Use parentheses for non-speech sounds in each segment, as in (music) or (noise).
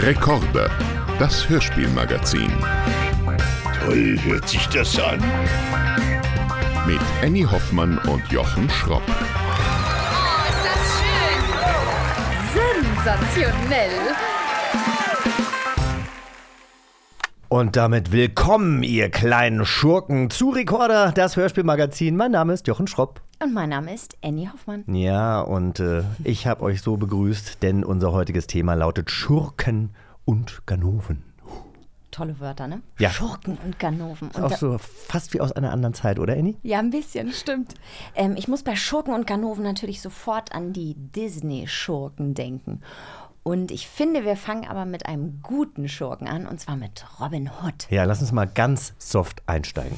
Rekorde, das Hörspielmagazin. Toll hört sich das an. Mit Annie Hoffmann und Jochen Schropp. Oh, ist das schön! Sensationell! Und damit willkommen, ihr kleinen Schurken, zu Recorder, das Hörspielmagazin. Mein Name ist Jochen Schropp. Und mein Name ist Annie Hoffmann. Ja, und äh, ich habe euch so begrüßt, denn unser heutiges Thema lautet Schurken und Ganoven. Tolle Wörter, ne? Ja. Schurken und Ganoven. Und Auch so fast wie aus einer anderen Zeit, oder Annie? Ja, ein bisschen, stimmt. Ähm, ich muss bei Schurken und Ganoven natürlich sofort an die Disney-Schurken denken. Und ich finde, wir fangen aber mit einem guten Schurken an, und zwar mit Robin Hood. Ja, lass uns mal ganz soft einsteigen.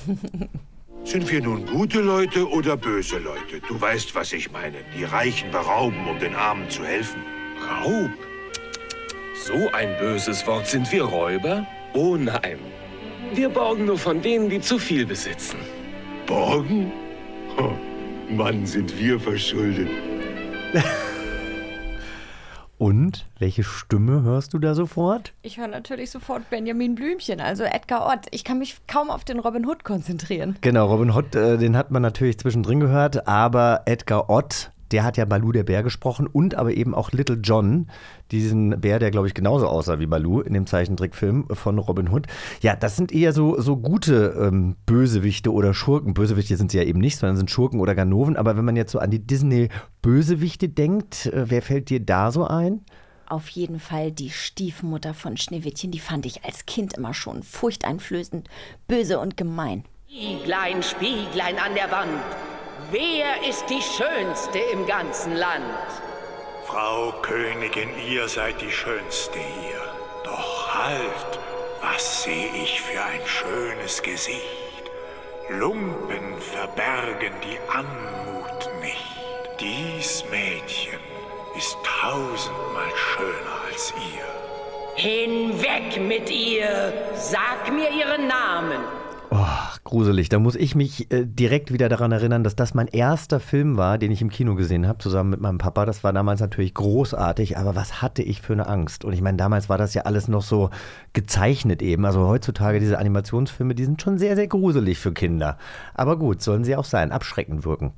(laughs) Sind wir nun gute Leute oder böse Leute? Du weißt, was ich meine. Die Reichen berauben, um den Armen zu helfen. Raub? So ein böses Wort. Sind wir Räuber? Oh nein. Wir borgen nur von denen, die zu viel besitzen. Borgen? Ho, Mann, sind wir verschuldet. (laughs) Und welche Stimme hörst du da sofort? Ich höre natürlich sofort Benjamin Blümchen, also Edgar Ott. Ich kann mich kaum auf den Robin Hood konzentrieren. Genau, Robin Hood, äh, den hat man natürlich zwischendrin gehört, aber Edgar Ott, der hat ja Baloo der Bär gesprochen und aber eben auch Little John, diesen Bär, der glaube ich genauso aussah wie Baloo in dem Zeichentrickfilm von Robin Hood. Ja, das sind eher so, so gute ähm, Bösewichte oder Schurken. Bösewichte sind sie ja eben nicht, sondern sind Schurken oder Ganoven. Aber wenn man jetzt so an die Disney-Bösewichte denkt, äh, wer fällt dir da so ein? Auf jeden Fall die Stiefmutter von Schneewittchen, die fand ich als Kind immer schon furchteinflößend, böse und gemein. Spieglein, Spieglein an der Wand, wer ist die Schönste im ganzen Land? Frau Königin, ihr seid die Schönste hier. Doch halt, was sehe ich für ein schönes Gesicht. Lumpen verbergen die Anmut nicht. Dies Mädchen ist tausendmal schöner als ihr. Hinweg mit ihr, sag mir ihren Namen. Oh, gruselig. Da muss ich mich äh, direkt wieder daran erinnern, dass das mein erster Film war, den ich im Kino gesehen habe, zusammen mit meinem Papa. Das war damals natürlich großartig, aber was hatte ich für eine Angst? Und ich meine, damals war das ja alles noch so gezeichnet eben. Also heutzutage diese Animationsfilme, die sind schon sehr, sehr gruselig für Kinder. Aber gut, sollen sie auch sein, abschreckend wirken.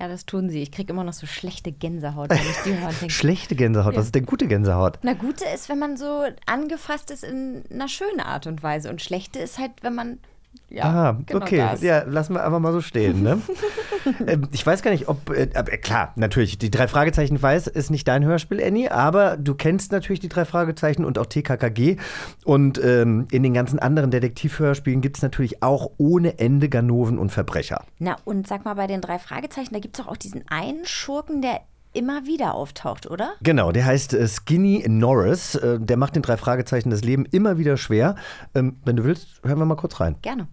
Ja, das tun sie. Ich kriege immer noch so schlechte Gänsehaut, wenn ich die höre (laughs) denke. Schlechte Gänsehaut, was ist denn gute Gänsehaut? Na, gute ist, wenn man so angefasst ist in einer schönen Art und Weise. Und schlechte ist halt, wenn man. Ja, Ah, genau okay. das. Ja, lassen wir einfach mal so stehen. Ne? (laughs) ähm, ich weiß gar nicht, ob. Äh, aber klar, natürlich, die drei Fragezeichen ich weiß, ist nicht dein Hörspiel, Annie, aber du kennst natürlich die drei Fragezeichen und auch TKKG. Und ähm, in den ganzen anderen Detektivhörspielen gibt es natürlich auch ohne Ende Ganoven und Verbrecher. Na, und sag mal, bei den drei Fragezeichen, da gibt es auch diesen einen Schurken, der immer wieder auftaucht, oder? Genau, der heißt äh, Skinny Norris. Äh, der macht den drei Fragezeichen das Leben immer wieder schwer. Ähm, wenn du willst, hören wir mal kurz rein. Gerne.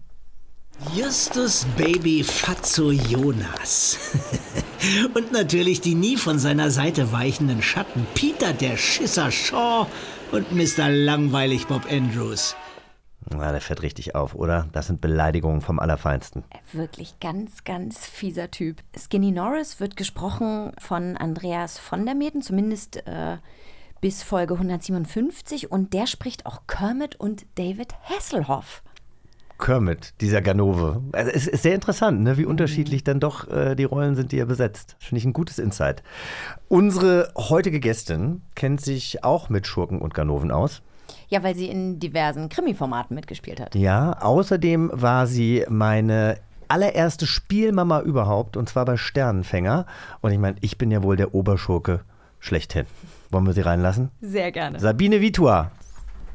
Justus Baby Fatso Jonas. (laughs) Und natürlich die nie von seiner Seite weichenden Schatten Peter der Schisser Shaw und Mr. Langweilig Bob Andrews. Na, der fährt richtig auf, oder? Das sind Beleidigungen vom Allerfeinsten. Wirklich ganz, ganz fieser Typ. Skinny Norris wird gesprochen von Andreas von der Meten, zumindest äh, bis Folge 157. Und der spricht auch Kermit und David Hasselhoff. Kermit, dieser Ganove. Also es ist sehr interessant, ne? wie unterschiedlich dann doch äh, die Rollen sind, die er besetzt. Finde ich ein gutes Insight. Unsere heutige Gästin kennt sich auch mit Schurken und Ganoven aus. Ja, weil sie in diversen Krimi-Formaten mitgespielt hat. Ja, außerdem war sie meine allererste Spielmama überhaupt und zwar bei Sternenfänger. Und ich meine, ich bin ja wohl der Oberschurke schlechthin. Wollen wir sie reinlassen? Sehr gerne. Sabine Vitua.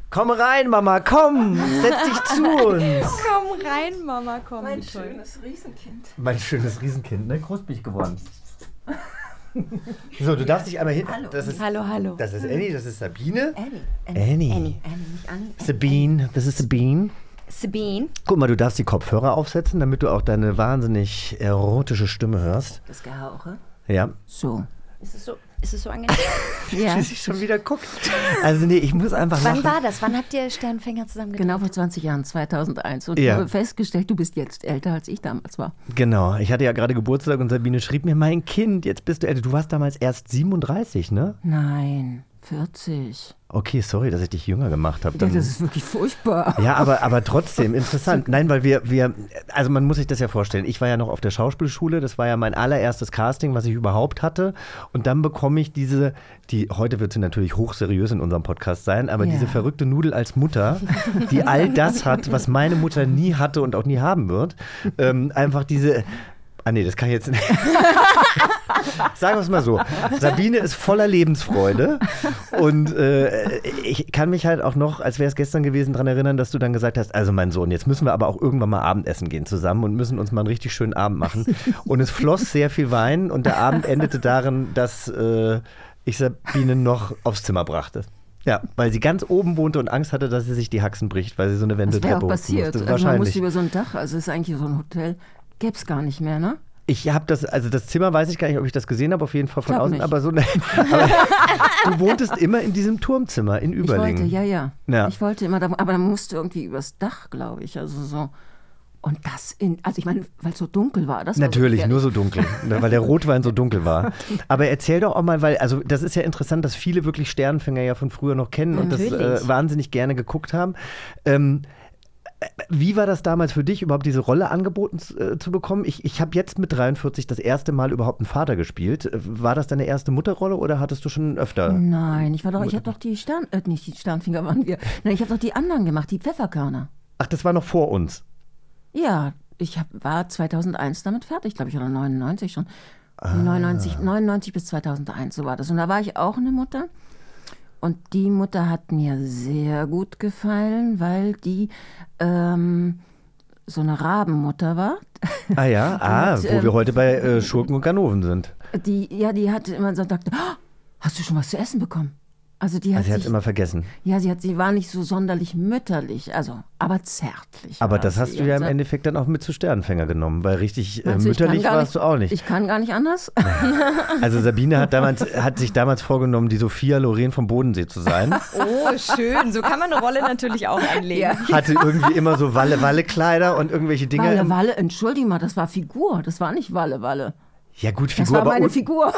Komm rein, Mama, komm, setz dich zu (laughs) uns. Komm rein, Mama, komm. Mein schönes Riesenkind. Mein schönes Riesenkind, ne? Groß bin ich geworden. (laughs) So, du darfst dich einmal hin. Hallo. Das ist, Hallo, hallo. das ist Annie, das ist Sabine. Annie. Annie. Annie, Annie, nicht Annie. Sabine, das ist Sabine. Sabine. Guck mal, du darfst die Kopfhörer aufsetzen, damit du auch deine wahnsinnig erotische Stimme hörst. Das Gehauche. Ja. So. Ist es so, ist es so angenehm? (laughs) Ja. Wie sie schon wieder guckt. Also nee, ich muss einfach Wann lachen. war das? Wann habt ihr Sternfänger zusammen Genau vor 20 Jahren, 2001. Und Ja. ich habe festgestellt, du bist jetzt älter, als ich damals war. Genau, ich hatte ja gerade Geburtstag und Sabine schrieb mir, mein Kind, jetzt bist du älter. Du warst damals erst 37, ne? Nein. 40. Okay, sorry, dass ich dich jünger gemacht habe. Ja, das ist wirklich furchtbar. Ja, aber, aber trotzdem (laughs) interessant. Nein, weil wir, wir, also man muss sich das ja vorstellen. Ich war ja noch auf der Schauspielschule, das war ja mein allererstes Casting, was ich überhaupt hatte. Und dann bekomme ich diese, die, heute wird sie natürlich hochseriös in unserem Podcast sein, aber Ja. diese verrückte Nudel als Mutter, die all das hat, was meine Mutter nie hatte und auch nie haben wird. Ähm, einfach diese. Ah nee, das kann ich jetzt nicht. (laughs) Sagen wir es mal so. Sabine ist voller Lebensfreude und äh, ich kann mich halt auch noch, als wäre es gestern gewesen, daran erinnern, dass du dann gesagt hast, also mein Sohn, jetzt müssen wir aber auch irgendwann mal Abendessen gehen zusammen und müssen uns mal einen richtig schönen Abend machen. Und es floss sehr viel Wein und der Abend endete darin, dass äh, ich Sabine noch aufs Zimmer brachte. Ja, weil sie ganz oben wohnte und Angst hatte, dass sie sich die Haxen bricht, weil sie so eine Das wäre Wendeltreppe auch hoch passiert. musste. Also man Wahrscheinlich. über so ein Dach, also es ist eigentlich so ein Hotel, gäbe es gar nicht mehr, ne? Ich habe das, also das Zimmer weiß ich gar nicht, ob ich das gesehen habe, auf jeden Fall von außen, nicht. aber so. (laughs) ne, aber du wohntest immer in diesem Turmzimmer in Ich Überlingen. wollte, ja, ja, Ja. Ich wollte immer, da, aber man musste irgendwie übers Dach, glaube ich. Also so. Und das in, also ich meine, weil es so dunkel war. Das war Natürlich, so nur so dunkel, ne, weil der Rotwein so dunkel war. (laughs) Aber erzähl doch auch mal, weil, also das ist ja interessant, dass viele wirklich Sternfänger ja von früher noch kennen und das Natürlich. äh, wahnsinnig gerne geguckt haben. Ähm, äh, wie war das damals für dich, überhaupt diese Rolle angeboten äh, zu bekommen? Ich, ich habe jetzt mit 43 das erste Mal überhaupt einen Vater gespielt. Äh, War das deine erste Mutterrolle oder hattest du schon öfter? Nein, ich war doch, ich habe doch die Stern, äh, nicht die Sternfinger waren wir. Nein, ich habe doch die anderen gemacht, die Pfefferkörner. Ach, das war noch vor uns. Ja, ich hab, war 2001 damit fertig, glaube ich, oder 99 schon. 99, 99 bis 2001, so war das. Und da war ich auch eine Mutter. Und die Mutter hat mir sehr gut gefallen, weil die ähm, so eine Rabenmutter war. Ah ja, (laughs) ah, hat, wo ähm, wir heute bei äh, Schurken und Ganoven sind. Die, ja, die hat immer so gesagt, "Ah, hast du schon was zu essen bekommen? Also die hat Also sie hat es sich, immer vergessen. ja, sie hat, sie war nicht so sonderlich mütterlich, also, aber zärtlich. Aber das hast du ja im Also- Endeffekt dann auch mit zu Sternfänger genommen, weil richtig äh, mütterlich warst du auch nicht. Ich kann gar nicht anders. (laughs) Also Sabine hat, damals, hat sich damals vorgenommen, die Sophia Loren vom Bodensee zu sein. (laughs) Oh, schön. So kann man eine Rolle natürlich auch anlegen. (laughs) Hatte irgendwie immer so Walle-Walle-Kleider und irgendwelche Dinge. Walle, Walle, entschuldige mal, das war Figur, das war nicht Walle, Walle. Ja gut, Das Figur, war aber meine Figur.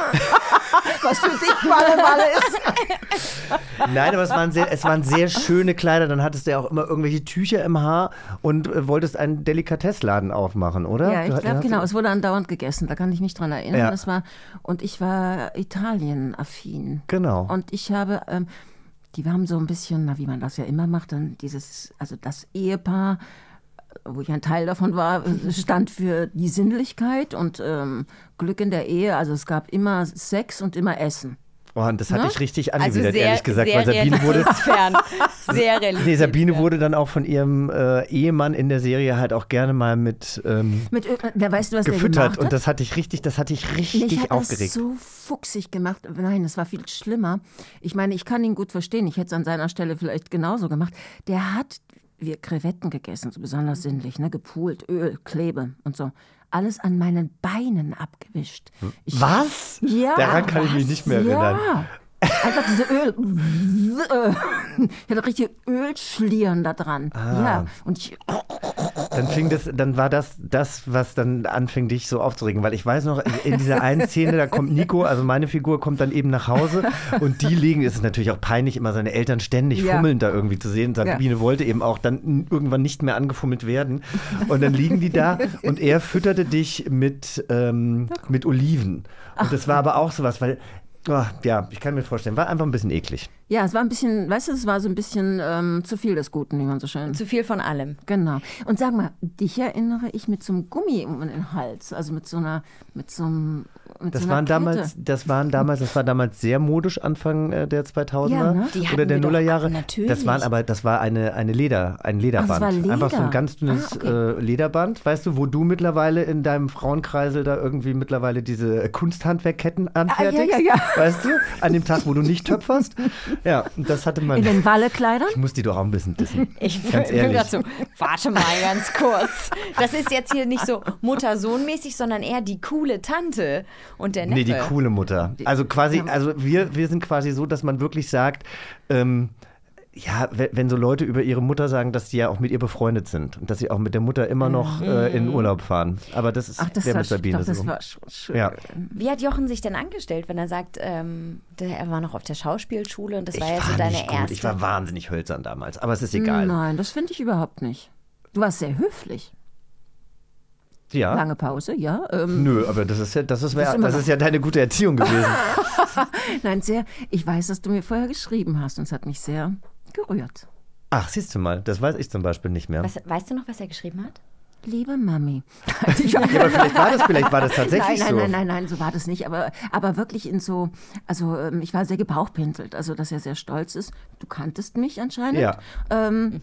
(laughs) Was für dich Walle, Walle ist. Nein, aber es waren, sehr, es waren sehr schöne Kleider. Dann hattest du ja auch immer irgendwelche Tücher im Haar und äh, wolltest einen Delikatessladen aufmachen, oder? Ja, ich glaube, genau. Es wurde andauernd gegessen, da kann ich mich dran erinnern. Ja. Das war, und ich war Italien-affin. Genau. Und ich habe, ähm, die haben so ein bisschen, na, wie man das ja immer macht, dann dieses, also das Ehepaar, wo ich ein Teil davon war, stand für die Sinnlichkeit und ähm, Glück in der Ehe. Also es gab immer Sex und immer Essen. Oh, und das hatte Ne? ich richtig Also angewidert, sehr, ehrlich gesagt, sehr weil Sabine wurde. realitätsfern. (laughs) Sehr. Nee, Sabine wurde dann auch von ihrem äh, Ehemann in der Serie halt auch gerne mal mit ähm, Mit, wer weißt du, was der gefüttert. Und das hatte ich richtig, das hatte ich richtig ich habe das aufgeregt. so fuchsig gemacht. Nein, es war viel schlimmer. Ich meine, ich kann ihn gut verstehen. Ich hätte es an seiner Stelle vielleicht genauso gemacht. Der hat wir Krevetten gegessen, so besonders sinnlich, ne? Gepult, Öl, Klebe und so. Alles an meinen Beinen abgewischt. Ich, Was? Ja. Daran kann ich mich was? nicht mehr erinnern. Ja. Einfach diese Öl. (laughs) Ich hatte richtig Ölschlieren da dran. Ah. Ja. Und ich, Dann fing das, dann war das das, was dann anfing, dich so aufzuregen. Weil ich weiß noch, in dieser einen Szene, da kommt Nico, also meine Figur, kommt dann eben nach Hause und die liegen, es ist natürlich auch peinlich, immer seine Eltern ständig Ja. fummelnd da irgendwie zu sehen. Sabine wollte eben auch dann irgendwann nicht mehr angefummelt werden. Und dann liegen die da und er fütterte dich mit, ähm, mit Oliven. Und das war aber auch sowas, weil, oh, ja, ich kann mir vorstellen, war einfach ein bisschen eklig. ja, es war ein bisschen, weißt du, es war so ein bisschen ähm, zu viel des Guten, wie man so schön Zu viel von allem. Genau. Und sag mal, dich erinnere ich mit so einem Gummi um den Hals, also mit so einer, mit so einem, mit Das so einer waren Kette. damals, das waren damals, das war damals sehr modisch Anfang äh, der 2000er Ja, ne? Oder der Nullerjahre. natürlich. Das waren aber, das war eine, eine Leder, ein Lederband. Ach, war Einfach so ein Leder. ganz dünnes Ah, okay. äh, Lederband, weißt du, wo du mittlerweile in deinem Frauenkreisel da irgendwie mittlerweile diese Kunsthandwerkketten anfertigst, Ah, ja, ja. weißt du, an dem Tag, wo du nicht töpferst. Ja, das hatte man. In den Wallekleidern? Ich muss die doch auch ein bisschen dissen. (laughs) Ich Ganz bin ehrlich. so, warte mal ganz kurz. Das ist jetzt hier nicht so Mutter-Sohn-mäßig, sondern eher die coole Tante und der Neffe. Nee, die coole Mutter. Also quasi, also wir, wir sind quasi so, dass man wirklich sagt, ähm, ja, wenn, so Leute über ihre Mutter sagen, dass die ja auch mit ihr befreundet sind und dass sie auch mit der Mutter immer noch äh, in Urlaub fahren. Aber das ist Ach, das der war, mit Sabine doch, das so. war schon schön. Ja. Wie hat Jochen sich denn angestellt, wenn er sagt, ähm, er war noch auf der Schauspielschule und das Ich war ja so deine nicht gut. erste? Ich war wahnsinnig hölzern damals, aber es ist egal. Nein, das finde ich überhaupt nicht. Du warst sehr höflich. Ja. Lange Pause, ja. Ähm, Nö, aber das ist ja, das ist, Das das noch- ist ja deine gute Erziehung gewesen. (laughs) Nein, sehr. Ich weiß, dass du mir vorher geschrieben hast und es hat mich sehr gerührt. Ach, siehst du mal, das weiß ich zum Beispiel nicht mehr. was, weißt du noch, was er geschrieben hat? Liebe Mami. (laughs) Ja, aber vielleicht war das, vielleicht war das tatsächlich Nein, nein, so. nein, nein, nein, so war das nicht. Aber, aber wirklich in so, also ähm, ich war sehr gebauchpinselt, also dass er sehr stolz ist. Du kanntest mich anscheinend. Ja. Ähm,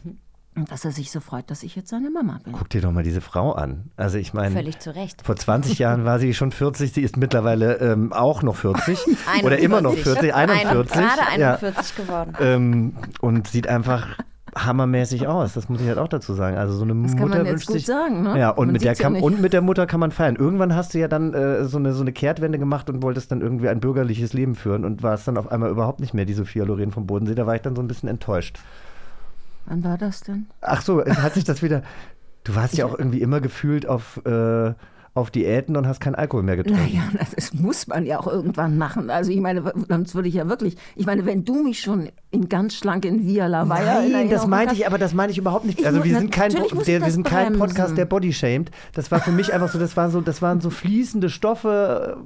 und dass er sich so freut, dass ich jetzt seine Mama bin. Guck dir doch mal diese Frau an. Also ich meine, Völlig zu Recht. vor 20 Jahren war sie schon 40, sie ist mittlerweile ähm, auch noch 40 (laughs) oder immer noch 40, 41. Gerade Ja. 41 geworden. Ähm, und sieht einfach hammermäßig aus. Das muss ich halt auch dazu sagen. Also so eine Das kann Mutter man jetzt wünscht gut sich. sagen, ne? Ja, und Man mit der ja kann, und mit der Mutter kann man feiern. Irgendwann hast du ja dann äh, so, eine, so eine Kehrtwende gemacht und wolltest dann irgendwie ein bürgerliches Leben führen und warst dann auf einmal überhaupt nicht mehr die Sophia Loren vom Bodensee. Da war ich dann so ein bisschen enttäuscht. Wann war das denn? Ach so, hat sich das wieder. Du warst ja auch irgendwie immer gefühlt auf, äh, auf Diäten und hast keinen Alkohol mehr getrunken. Naja, das muss man ja auch irgendwann machen. Also ich meine, sonst würde ich ja wirklich, ich meine, wenn du mich schon in ganz schlank in Via La in Nein, das meinte ich, aber das meine ich überhaupt nicht. Ich Also wir sind kein, der, wir sind kein bremsen. Podcast, der Body shamed. Das war für mich einfach so, das waren so, das waren so fließende Stoffe.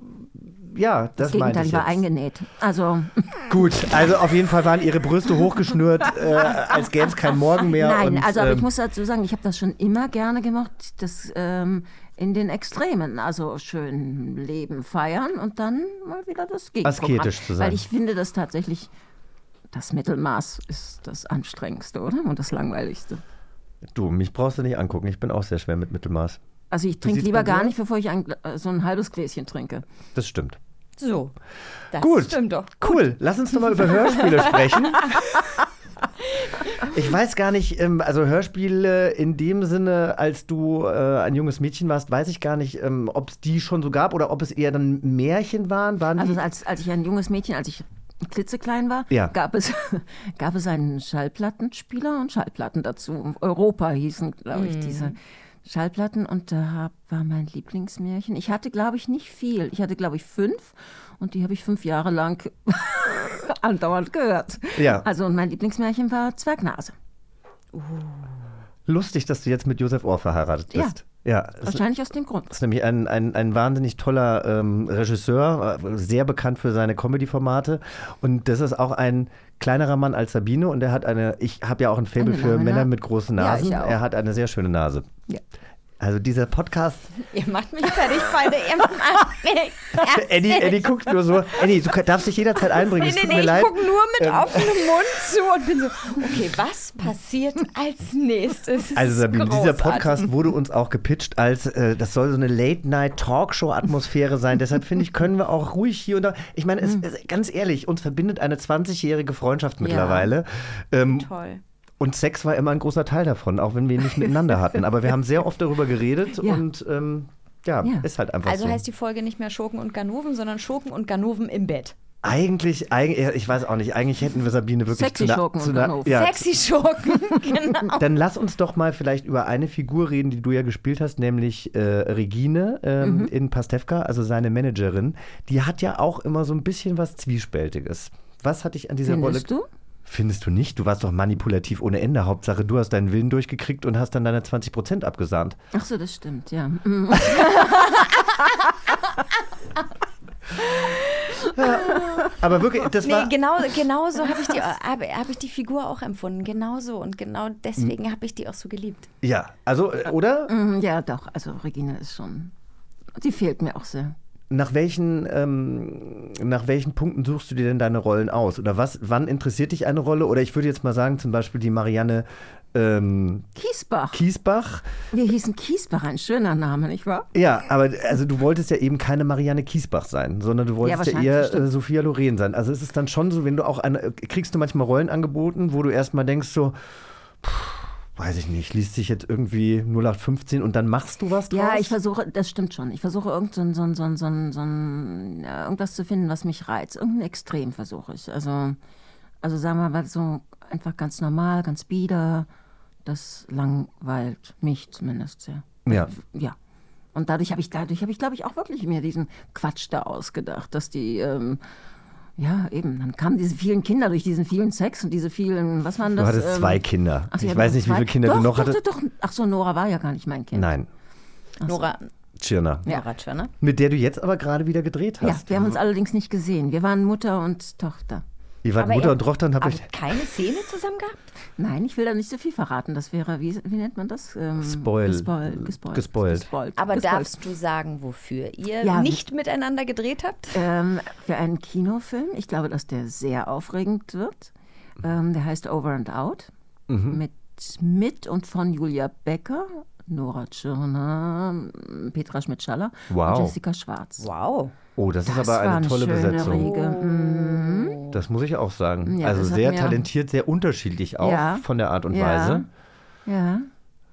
Ja, das, Das Gegenteil, ich ich war eingenäht. Also, Gut, also auf jeden Fall waren ihre Brüste hochgeschnürt, äh, als gäbe es keinen Morgen mehr. nein, und, also aber ähm, ich muss dazu sagen, ich habe das schon immer gerne gemacht, das ähm, in den Extremen, also schön leben, feiern und dann mal wieder das Gegenprogramm. Asketisch zu sein. Weil ich finde das tatsächlich, das Mittelmaß ist das Anstrengendste, oder? Und das Langweiligste. Du, mich brauchst du nicht angucken. Ich bin auch sehr schwer mit Mittelmaß. Also ich trinke lieber gar nicht, bevor ich ein, äh, so ein halbes Gläschen trinke. Das stimmt. So. Das Gut. stimmt doch. Cool. Lass uns doch mal über Hörspiele (laughs) sprechen. Ich weiß gar nicht, ähm, also Hörspiele in dem Sinne, als du äh, ein junges Mädchen warst, weiß ich gar nicht, ähm, ob es die schon so gab oder ob es eher dann Märchen waren. waren Also als, als ich ein junges Mädchen, als ich klitzeklein war, Ja. gab, es, (laughs) gab es einen Schallplattenspieler und Schallplatten dazu. Europa hießen, glaube ich, diese Schallplatten. Und da war mein Lieblingsmärchen. Ich hatte, glaube ich, nicht viel. Ich hatte, glaube ich, fünf. Und die habe ich fünf Jahre lang (laughs) andauernd gehört. Ja. Also und mein Lieblingsmärchen war Zwergnase. Lustig, dass du jetzt mit Josef Ohr verheiratet bist. Ja, es Wahrscheinlich aus dem Grund. ist nämlich ein, ein, ein wahnsinnig toller ähm, Regisseur, äh, sehr bekannt für seine Comedy-Formate. Und das ist auch ein kleinerer Mann als Sabine und er hat eine, ich habe ja auch ein Faible für Männer mit großen Ja, Nasen. auch. er hat eine sehr schöne Nase. Ja. Also dieser Podcast, (laughs) Ihr macht mich fertig, beide. Ihr macht mich fertig. Eddie, Eddie guckt nur so, Eddie, du darfst dich jederzeit einbringen, Nee, es nee, tut nee, mir ich leid. gucke nur mit Ähm. offenem Mund zu und bin so, okay, was passiert als nächstes? Es Also Sabine, dieser. Podcast wurde uns auch gepitcht als, äh, das soll so eine Late-Night-Talkshow-Atmosphäre sein. Deshalb finde ich, können wir auch ruhig hier und da, ich meine, es, es, ganz ehrlich, uns verbindet eine 20-jährige Freundschaft mittlerweile. Ähm, Toll. Und Sex war immer ein großer Teil davon, auch wenn wir ihn nicht miteinander hatten. Aber wir haben sehr oft darüber geredet Ja. und ähm, ja, Ja. ist halt einfach Also so. heißt die Folge nicht mehr Schurken und Ganoven, sondern Schurken und Ganoven im Bett. eigentlich, eigentlich, ich weiß auch nicht, eigentlich hätten wir Sabine wirklich Sexy zu einer, Schurken zu und einer, Ganoven. ja, Sexy Schurken, (laughs) genau. Dann lass uns doch mal vielleicht über eine Figur reden, die du ja gespielt hast, nämlich äh, Regine ähm, Mhm. in Pastewka, also seine Managerin. Die hat ja auch immer so ein bisschen was Zwiespältiges. Was hat dich an dieser Findest Rolle... du? Findest du nicht? Du warst doch manipulativ ohne Ende. Hauptsache, du hast deinen Willen durchgekriegt und hast dann deine 20% abgesahnt. Ach so, das stimmt, ja. (laughs) Mm. Aber wirklich, das Nee, war... genau, genau so habe ich, die- habe, habe ich die Figur auch empfunden. Genau so. Und genau deswegen habe ich die auch so geliebt. Ja, also, äh, oder? Mm, Ja, doch. Also Regine ist schon. Die fehlt mir auch sehr. Nach welchen, ähm, nach welchen Punkten suchst du dir denn deine Rollen aus? Oder was, wann interessiert dich eine Rolle? Oder ich würde jetzt mal sagen, zum Beispiel die Marianne ähm, Kiesbach. Kiesbach. Wir hießen Kiesbach, ein schöner Name, nicht wahr? Ja, aber also du wolltest ja eben keine Marianne Kiesbach sein, sondern du wolltest ja, wahrscheinlich, eher äh, Sophia Loren sein. Also ist es dann schon so, wenn du auch eine, kriegst du manchmal Rollen angeboten, wo du erstmal denkst so, pff, weiß ich nicht, liest sich jetzt irgendwie 0815 und dann machst du was draus? Ja, ich versuche, das stimmt schon. Ich versuche irgend so, ein- so, ein- so, ein- so, ein- so, ein- ja, irgendwas zu finden, was mich reizt. Irgendein Extrem versuche ich. Also, also sagen wir mal so einfach ganz normal, ganz bieder. Das langweilt mich zumindest sehr. Ja. Ja. Und dadurch habe ich, dadurch habe ich, glaube ich, auch wirklich mir diesen Quatsch da ausgedacht, dass die, ähm, ja, eben, dann kamen diese vielen Kinder durch diesen vielen Sex und diese vielen, was waren Du das? hattest ähm, zwei Kinder. ach, ich hatten weiß nicht, wie zwei? viele Kinder doch, du noch doch, hattest. Doch, doch. Ach so, Nora war ja gar nicht mein Kind. Nein, Nora, Tschirner. Nora Tschirner. Mit der du jetzt aber gerade wieder gedreht Ja, hast. wir haben uns allerdings nicht gesehen. Wir waren Mutter und Tochter. Ihr wart Aber Mutter ihr- und Tochter und habt Aber euch keine Szene zusammen gehabt? Nein, ich will da nicht so viel verraten. Das wäre, wie, wie nennt man das? Ähm, Spoil- Gespoilt. Gespoilt. gespoilt. gespoilt. Aber gespoilt. darfst du sagen, wofür ihr Ja, nicht miteinander gedreht habt? Ähm, für einen Kinofilm. Ich glaube, dass der sehr aufregend wird. Ähm, der heißt Over and Out. Mhm. Mit, mit und von Julia Becker, Nora Tschirner, Petra Schmidt-Schaller Wow. und Jessica Schwarz. Wow. Oh, das, ist Das aber war eine tolle Besetzung. Riege. Mhm. Das muss ich auch sagen. Ja, also sehr talentiert, sehr unterschiedlich auch Ja. von der Art und Ja. Weise. Ja.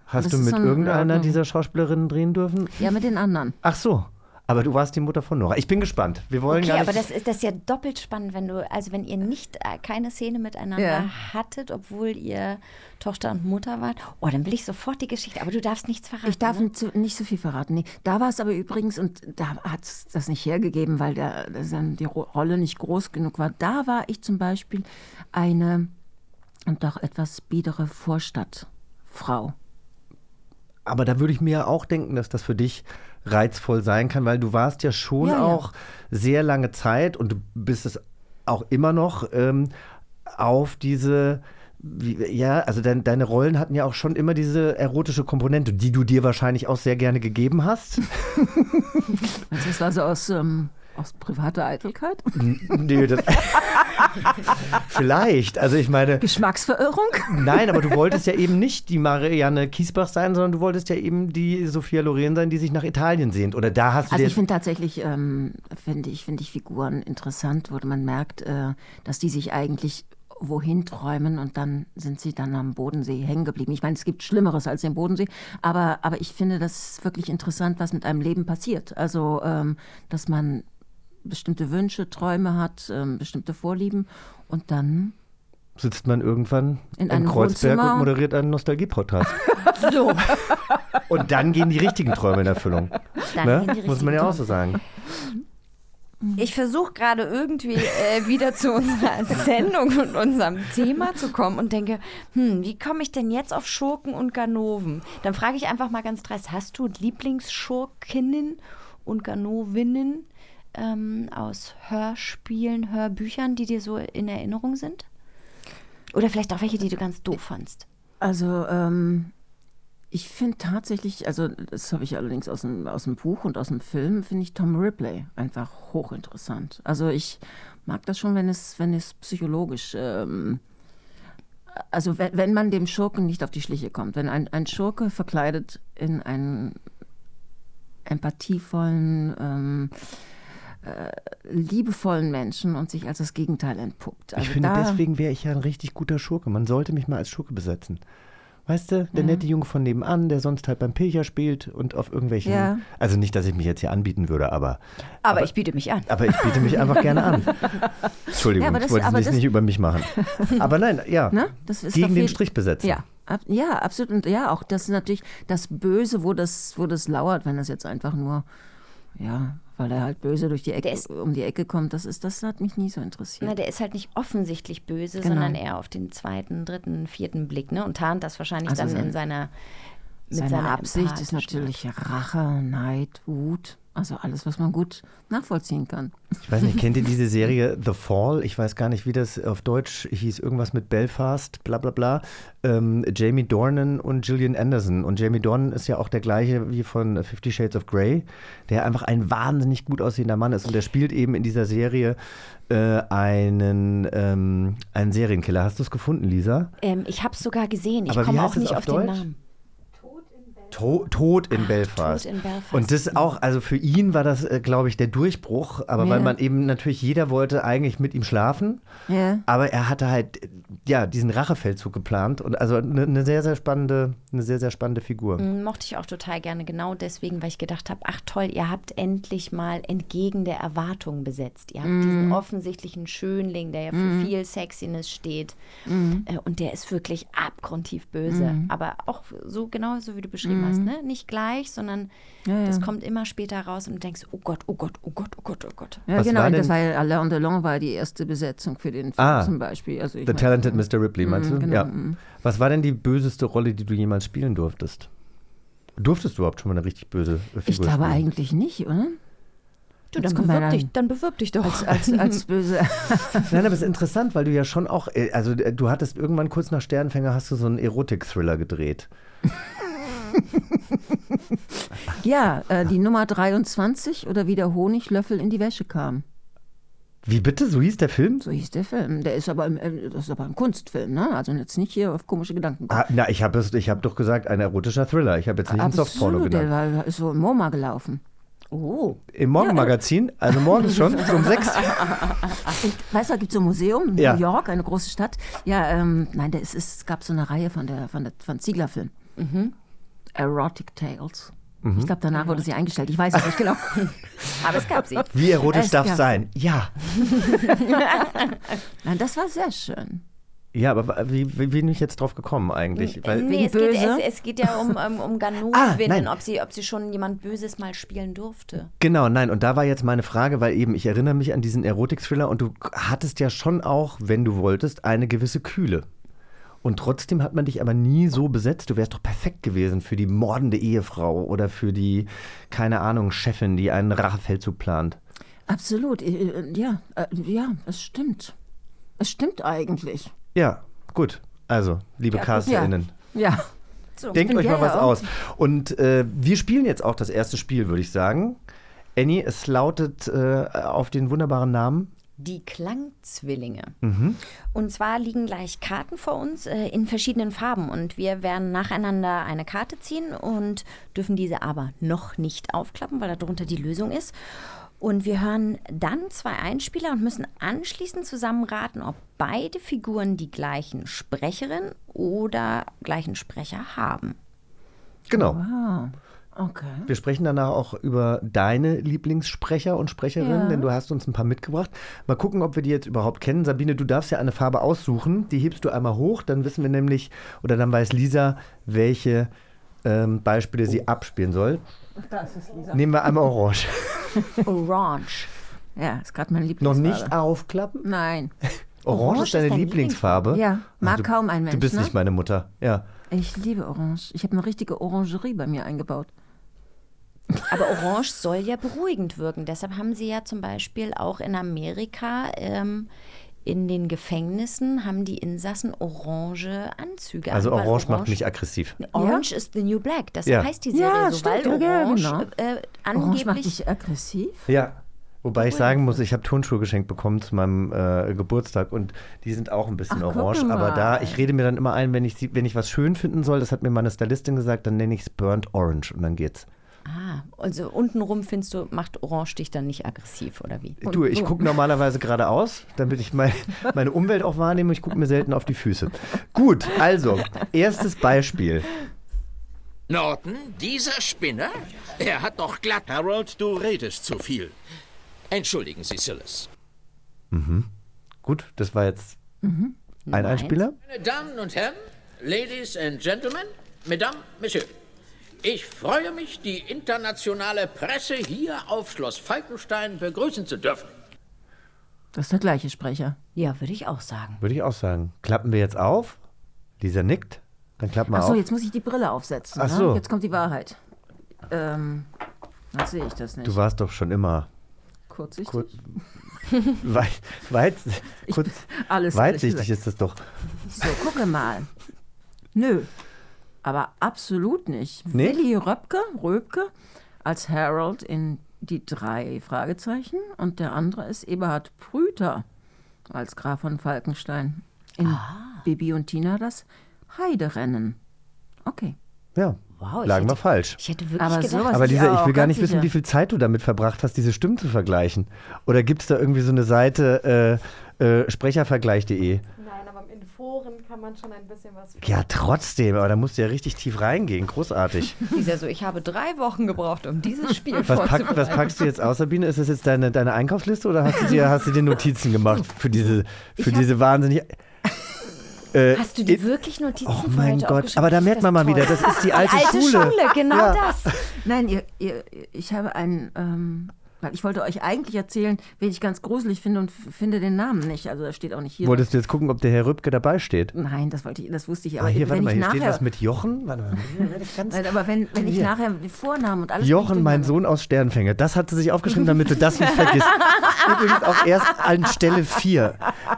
Hast Das du ist mit irgendeiner ja, dieser Schauspielerinnen drehen dürfen? ja, mit den anderen. Ach so. Aber du warst die Mutter von Nora. Ich bin gespannt. Wir wollen Okay, gar nicht. aber das ist, das ist ja doppelt spannend, wenn du, also wenn ihr nicht äh, keine Szene miteinander Ja. hattet, obwohl ihr Tochter und Mutter wart. Oh, dann will ich sofort die Geschichte. Aber du darfst nichts verraten. Ich darf ne? nicht so, nicht so viel verraten. Nee. Da war es aber übrigens, und da hat es das nicht hergegeben, weil der, das dann die Ro- Rolle nicht groß genug war. Da war ich zum Beispiel eine und doch etwas biedere Vorstadtfrau. Aber da würde ich mir auch denken, dass das für dich reizvoll sein kann, weil du warst ja schon Ja, ja. auch sehr lange Zeit und du bist es auch immer noch ähm, auf diese. Wie, ja, also dein, deine Rollen hatten ja auch schon immer diese erotische Komponente, die du dir wahrscheinlich auch sehr gerne gegeben hast. (laughs) Also das war so aus, ähm, aus privater Eitelkeit. nee, das (laughs) Vielleicht. Also ich meine, Geschmacksverirrung. nein, aber du (laughs) wolltest ja eben nicht die Marianne Kiesbach sein, sondern du wolltest ja eben die Sophia Loren sein, die sich nach Italien sehnt. Oder da hast du Also ich finde tatsächlich, ähm, finde ich, finde ich Figuren interessant, wo man merkt, äh, dass die sich eigentlich wohin träumen und dann sind sie dann am Bodensee hängen geblieben. Ich meine, es gibt Schlimmeres als den Bodensee, aber, aber ich finde das ist wirklich interessant, was mit einem Leben passiert. Also, ähm, dass man bestimmte Wünsche, Träume hat, ähm, bestimmte Vorlieben und dann sitzt man irgendwann In in einem Kreuzberg Wohnzimmer. und moderiert einen Nostalgie-Podcast. (laughs) So, Und dann gehen die richtigen Träume in Erfüllung. Ne? Muss man ja auch so sagen. Ich versuche gerade irgendwie äh, wieder zu unserer (laughs) Sendung und unserem Thema zu kommen und denke, hm, wie komme ich denn jetzt auf Schurken und Ganoven? Dann frage ich einfach mal ganz dreist, hast du Lieblingsschurkinnen und Ganovinnen ähm, aus Hörspielen, Hörbüchern, die dir so in Erinnerung sind? Oder vielleicht auch welche, die du ganz doof fandst? Also, ähm, ich finde tatsächlich, also das habe ich allerdings aus dem, aus dem Buch und aus dem Film, finde ich Tom Ripley einfach hochinteressant. Also ich mag das schon, wenn es, wenn es psychologisch, ähm, also wenn, wenn man dem Schurken nicht auf die Schliche kommt, wenn ein, ein Schurke verkleidet in einen empathievollen, ähm, äh, liebevollen Menschen und sich als das Gegenteil entpuppt. Also ich finde, deswegen wäre ich ja ein richtig guter Schurke. Man sollte mich mal als Schurke besetzen. Weißt du, der nette Junge von nebenan, der sonst halt beim Pilcher spielt und auf irgendwelchen. Ja. Also nicht, dass ich mich jetzt hier anbieten würde, aber. Aber, ich biete mich an. Aber ich biete mich einfach gerne an. (laughs) Entschuldigung, Ja, aber ich das- wollte aber es das- nicht über mich machen. (laughs) Aber nein, ja. Ne? Das ist Gegen den Strich besetzen. Ja, ab, ja, absolut. Und ja, auch das ist natürlich das Böse, wo das, wo das lauert, wenn das jetzt einfach nur, ja, weil er halt böse durch die Ecke, ist- um die Ecke kommt. Das ist, das hat mich nie so interessiert. Na, der ist halt nicht offensichtlich böse, Genau. sondern eher auf den zweiten, dritten, vierten Blick, ne? Und tarnt das wahrscheinlich Also dann sein- in seiner mit Seine seiner Absicht ist natürlich Rache, Neid, Wut, also alles, was man gut nachvollziehen kann. Ich weiß nicht, kennt ihr diese (laughs) Serie The Fall? Ich weiß gar nicht, wie das auf Deutsch hieß. Irgendwas mit Belfast, bla bla bla. Ähm, Jamie Dornan und Gillian Anderson. Und Jamie Dornan ist ja auch der gleiche wie von Fifty Shades of Grey, der einfach ein wahnsinnig gut aussehender Mann ist. Und der spielt eben in dieser Serie äh, einen, ähm, einen Serienkiller. Hast du es gefunden, Lisa? Ähm, ich habe es sogar gesehen. Ich komme auch nicht auf auf, den? Namen. To Tod in Belfast. Tod in Belfast. Und das auch, also für ihn war das, äh, glaube ich, der Durchbruch, aber weil Ja. man eben natürlich, jeder wollte eigentlich mit ihm schlafen, Ja. aber er hatte halt, ja, diesen Rachefeldzug geplant und also eine, eine sehr, sehr spannende, eine sehr, sehr spannende Figur. Mm, Mochte ich auch total gerne, genau deswegen, weil ich gedacht habe, ach toll, ihr habt endlich mal entgegen der Erwartung besetzt. Ihr habt diesen offensichtlichen Schönling, der ja für viel Sexiness steht. Äh, Und der ist wirklich abgrundtief böse. Aber auch so genau so, wie du beschrieben hast, ne? Nicht gleich, sondern das kommt immer später raus und du denkst, oh Gott, oh Gott, oh Gott, oh Gott, oh Gott. Ja, Was genau, war das war ja Alain Delon war die erste Besetzung für den Film Ah, zum Beispiel. Also ich The mein- Talented Mr. Ripley, meinst du? genau, ja. mm. Was war denn die böseste Rolle, die du jemals spielen durftest? Durftest du überhaupt schon mal eine richtig böse Figur Ich glaube spielen? eigentlich nicht, oder? Du, dann bewirb, dann- dich, dann bewirb dich doch. Als, als, als (laughs) böse. Nein, aber es ist interessant, weil du ja schon auch, äh, also äh, du hattest irgendwann kurz nach Sternfänger hast du so einen Erotik-Thriller gedreht. (laughs) ja, äh, die Nummer 23 oder wie der Honiglöffel in die Wäsche kam. Wie bitte? So hieß der Film? So hieß der Film. Der ist aber, im- äh, das ist aber ein Kunstfilm, ne? Also jetzt nicht hier auf komische Gedanken. kommen. Ah, na, ich habe hab doch gesagt, ein erotischer Thriller. Ich habe jetzt nicht ein Softporno Absolut, der genannt. war, ist so im MoMA gelaufen. Oh. Im Morgenmagazin, also morgens schon, so um sechs. (laughs) Weißt du, da gibt es so ein Museum in Ja. New York, eine große Stadt. Ja, ähm, nein, es gab so eine Reihe von der von der von Ziegler Film. Erotic Tales. Mhm. Ich glaube, danach wurde sie eingestellt. Ich weiß es nicht genau. (laughs) Aber es gab sie. Wie erotisch Es darf gab- sein? Ja. (laughs) Nein, das war sehr schön. Ja, aber wie, wie bin ich jetzt drauf gekommen eigentlich? Weil, nee, es geht, böse? es, es geht ja um, um, um Ganou (laughs) Ah, ob sie, ob sie schon jemand Böses mal spielen durfte. Genau, nein, und da war jetzt meine Frage, weil eben, ich erinnere mich an diesen Erotik-Thriller und du hattest ja schon auch, wenn du wolltest, eine gewisse Kühle. Und trotzdem hat man dich aber nie so besetzt. Du wärst doch perfekt gewesen für die mordende Ehefrau oder für die, keine Ahnung, Chefin, die einen Rachefeldzug plant. Absolut. äh, äh, Ja, äh, ja, es stimmt. Es stimmt eigentlich. Ja, gut. Also, liebe CasterInnen, Ja. denkt bin euch mal was aus. Und äh, wir spielen jetzt auch das erste Spiel, würde ich sagen. Annie, es lautet äh, auf den wunderbaren Namen. Die Klangzwillinge. Und zwar liegen gleich Karten vor uns äh, in verschiedenen Farben und wir werden nacheinander eine Karte ziehen und dürfen diese aber noch nicht aufklappen, weil darunter die Lösung ist. Und wir hören dann zwei Einspieler und müssen anschließend zusammenraten, ob beide Figuren die gleichen Sprecherin oder gleichen Sprecher haben. Genau. Ah, okay. Wir sprechen danach auch über deine Lieblingssprecher und Sprecherinnen, Ja. denn du hast uns ein paar mitgebracht. Mal gucken, ob wir die jetzt überhaupt kennen. Sabine, du darfst ja eine Farbe aussuchen. Die hebst du einmal hoch, dann wissen wir nämlich, oder dann weiß Lisa, welche ähm, Beispiele sie abspielen soll. Das ist Lisa. Nehmen wir einmal Orange. (laughs) Orange. Ja, ist gerade mein Noch Lieblingsfarbe. nicht aufklappen? Nein. Orange, Orange ist deine ist deine Lieblingsfarbe? Ja, mag du, kaum ein Mensch. Du bist ne? nicht meine Mutter. Ja. Ich liebe Orange. Ich habe eine richtige Orangerie bei mir eingebaut. Aber Orange soll ja beruhigend wirken. Deshalb haben sie ja zum Beispiel auch in Amerika ähm, in den Gefängnissen haben die Insassen orange Anzüge. Also an, weil Orange macht mich aggressiv. Orange is the new black. Das Ja. heißt die Serie Ja, so, stimmt, weil ja, Orange genau. äh, Orange macht angeblich dich aggressiv? Ja. Wobei ich sagen muss, ich habe Turnschuhe geschenkt bekommen zu meinem äh, Geburtstag und die sind auch ein bisschen Ach, orange. Aber da, ich rede mir dann immer ein, wenn ich, sie- wenn ich was schön finden soll, das hat mir meine Stylistin gesagt, dann nenne ich es Burnt Orange und dann geht's. Ah, also untenrum findest du, macht Orange dich dann nicht aggressiv oder wie? Du, ich gucke normalerweise geradeaus, damit ich mein, (laughs) meine Umwelt auch wahrnehme. Ich gucke mir selten auf die Füße. Gut, also, erstes Beispiel. Norton, dieser Spinner? Er hat doch glatt. Harold, du redest zu viel. Entschuldigen Sie, Silas. Gut, das war jetzt ein Nummer Einspieler. Meine Damen und Herren, Ladies and Gentlemen, Mesdames, Messieurs. Ich freue mich, die internationale Presse hier auf Schloss Falkenstein begrüßen zu dürfen. Das ist der gleiche Sprecher. Ja, würde ich auch sagen. Würde ich auch sagen. Klappen wir jetzt auf? Lisa nickt. Dann klappen wir Achso, auf. jetzt muss ich die Brille aufsetzen. Ach ne? so. Jetzt kommt die Wahrheit. Ähm, jetzt sehe ich das nicht. Du warst doch schon immer Kurzsichtig? kurz, weit, weit, kurz, alles weitsichtig alles ist das doch. So, gucke mal. Nö. Aber absolut nicht. Nee? Willi Röpke, Röpke als Harold in die drei Fragezeichen und der andere ist Eberhard Prüter als Graf von Falkenstein. In Ah. Bibi und Tina das Heiderennen. Okay. Ja, Wow, ich Lagen wir falsch. Ich hätte wirklich Aber gedacht, Aber ich Lisa, ich will gar nicht wissen, wie viel Zeit du damit verbracht hast, diese Stimmen zu vergleichen. Oder gibt es da irgendwie so eine Seite äh, äh, sprechervergleich.de? Foren kann man schon ein bisschen was. Ja, trotzdem, aber da musst du ja richtig tief reingehen. Großartig. (laughs) Lisa so, ich habe drei Wochen gebraucht, um dieses Spiel Was, pack, vorzubereiten. was packst du jetzt aus, Sabine? Ist das jetzt deine, deine Einkaufsliste oder hast du dir, hast du dir Notizen gemacht für diese, für diese wahnsinnig. Äh, Hast du dir wirklich Notizen Oh mein heute Gott, aber da merkt man mal toll. wieder, das ist die alte die alte Schule. Schule, genau Ja. das. Nein, ihr, ihr, ich habe einen, ähm, weil ich wollte euch eigentlich erzählen, wen ich ganz gruselig finde und finde den Namen nicht. Also da steht auch nicht hier. Wolltest du jetzt gucken, ob der Herr Rübke dabei steht? Nein, das wollte ich, das wusste ich. Ah, Aber hier, warte mal, hier nachher, steht was mit Jochen. Warte mal. Nein, aber wenn, wenn ich Hier. nachher die Vornamen und alles. Jochen, mein Sohn aus Sternfänge. Das hat sie sich aufgeschrieben, damit du das nicht vergisst. (laughs) Übrigens auch erst an Stelle 4.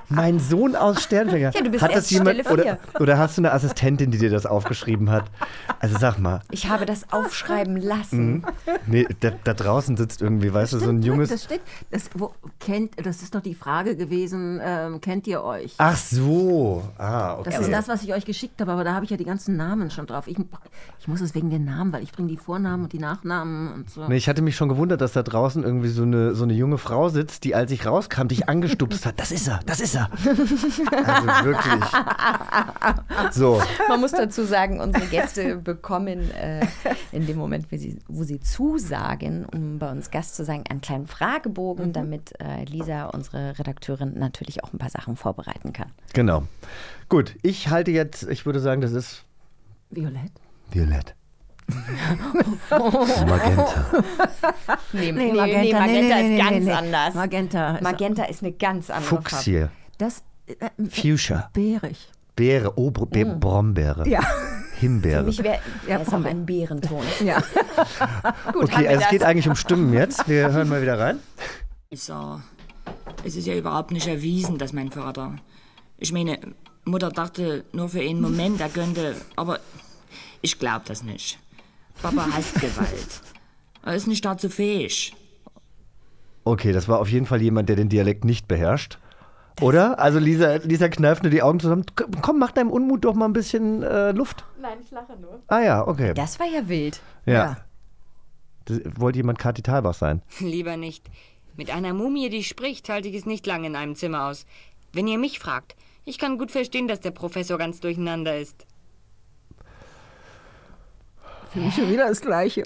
Mein Sohn aus Sternfänger. Ja, du bist hat das jemand Stelle oder, oder hast du eine Assistentin, die dir das aufgeschrieben hat? Also sag mal. Ich habe das aufschreiben lassen. Mhm. Nee, da, da draußen sitzt irgendwie, weißt du, so ein junges. Das steht, das, wo, kennt, das ist doch die Frage gewesen, ähm, kennt ihr euch? Ach so. Ah, okay. Das ist das, was ich euch geschickt habe, aber da habe ich ja die ganzen Namen schon drauf. Ich, ich muss es wegen den Namen, weil ich bringe die Vornamen und die Nachnamen und so. Nee, ich hatte mich schon gewundert, dass da draußen irgendwie so eine, so eine junge Frau sitzt, die, als ich rauskam, dich angestupst hat. Das ist er, das ist er. Also wirklich. So. Man muss dazu sagen, unsere Gäste bekommen äh, in dem Moment, wo sie, wo sie zusagen, um bei uns Gast zu sein, einen kleinen Fragebogen, Mhm. damit äh, Lisa, unsere Redakteurin, natürlich auch ein paar Sachen vorbereiten kann. Genau. Gut, ich halte jetzt, ich würde sagen, das ist Violett? Violett. (laughs) Magenta. Nee, Nee, Magenta, nee, nee, Magenta nee, ist nee, ganz nee, nee. anders. Magenta ist- Magenta ist eine ganz andere Farbe. Fuchsie. Das äh, Fuchsia. Beerig. Beere, oh, Br Be Mm. Brombeere. Ja. Himbeere. Für mich wäre Ja, ist auch ein Bärenton. (laughs) Ja. (laughs) Gut, okay, also es geht eigentlich um Stimmen jetzt. Wir hören mal wieder rein. So, es ist ja überhaupt nicht erwiesen, dass mein Vater. Ich meine, Mutter dachte nur für einen Moment, er könnte, aber ich glaub das nicht. Papa hasst Gewalt. Er ist nicht dazu fähig. Okay, das war auf jeden Fall jemand, der den Dialekt nicht beherrscht. Oder? Also Lisa, Lisa kneift nur die Augen zusammen. Komm, mach deinem Unmut doch mal ein bisschen äh, Luft. Nein, ich lache nur. Ah ja, okay. Das war ja wild. ja. Das, wollte jemand Kati Thalbach sein? (laughs) Lieber nicht. Mit einer Mumie, die spricht, halte ich es nicht lange in einem Zimmer aus. Wenn ihr mich fragt, ich kann gut verstehen, dass der Professor ganz durcheinander ist. Für mich schon wieder das Gleiche.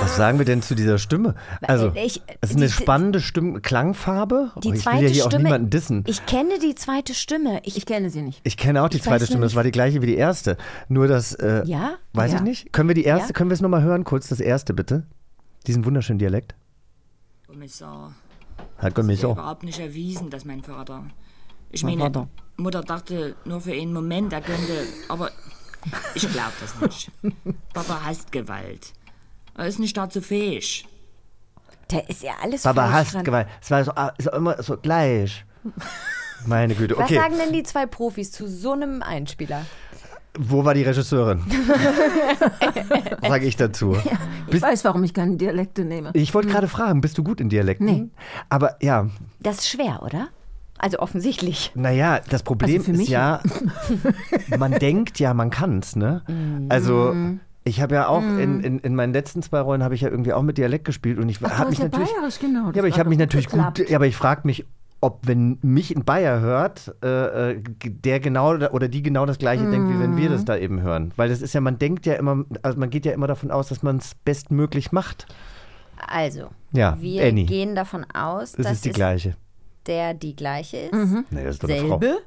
Was sagen wir denn zu dieser Stimme? Also, ich- es ist eine die- spannende Stimme, Klangfarbe. Die Oh, ich will zweite ja hier auch Stimme. niemanden dissen. Ich kenne die zweite Stimme. Ich, Ich kenne sie nicht. Ich kenne auch die Ich zweite Stimme, nur das war die gleiche wie die erste. Nur das, äh, Ja? weiß Ja. ich nicht. Können wir die erste, Ja. können wir es nochmal hören, kurz das erste bitte? Diesen wunderschönen Dialekt. Kommissar, Herr es ist ja Kommissar. überhaupt nicht erwiesen, dass mein Vater. Ich Mein meine, Vater. Mutter dachte nur für einen Moment, er könnte, aber ich glaub das nicht. Papa hasst Gewalt. Er ist nicht dazu fähig. Der ist ja alles Papa falsch hasst dran. Gewalt. Es war so, ah, so immer so gleich. Meine Güte, Was okay. sagen denn die zwei Profis zu so einem Einspieler? Wo war die Regisseurin? (laughs) Sage ich dazu. Ich weiß, warum ich keine Dialekte nehme. Ich wollte gerade fragen, bist du gut in Dialekten? Nee. Aber ja, Das ist schwer, oder? Also offensichtlich. naja, das Problem Also für ist ja, (laughs) man denkt ja, man kann's, ne? Also, ich habe ja auch in, in, in meinen letzten zwei Rollen habe ich ja irgendwie auch mit Dialekt gespielt und ich habe mich ja natürlich. bayerisch, genau. Ja, aber ich habe mich natürlich geklappt. gut, ja, aber ich frage mich, ob wenn mich ein Bayer hört, äh, äh, der genau oder die genau das gleiche denkt, wie wenn wir Mhm. das da eben hören. Weil das ist ja, man denkt ja immer, also man geht ja immer davon aus, dass man es bestmöglich macht. Also, Ja, wir Annie. gehen davon aus, Das dass ist die es gleiche. Der die gleiche ist. Nee, das ist. Selbe.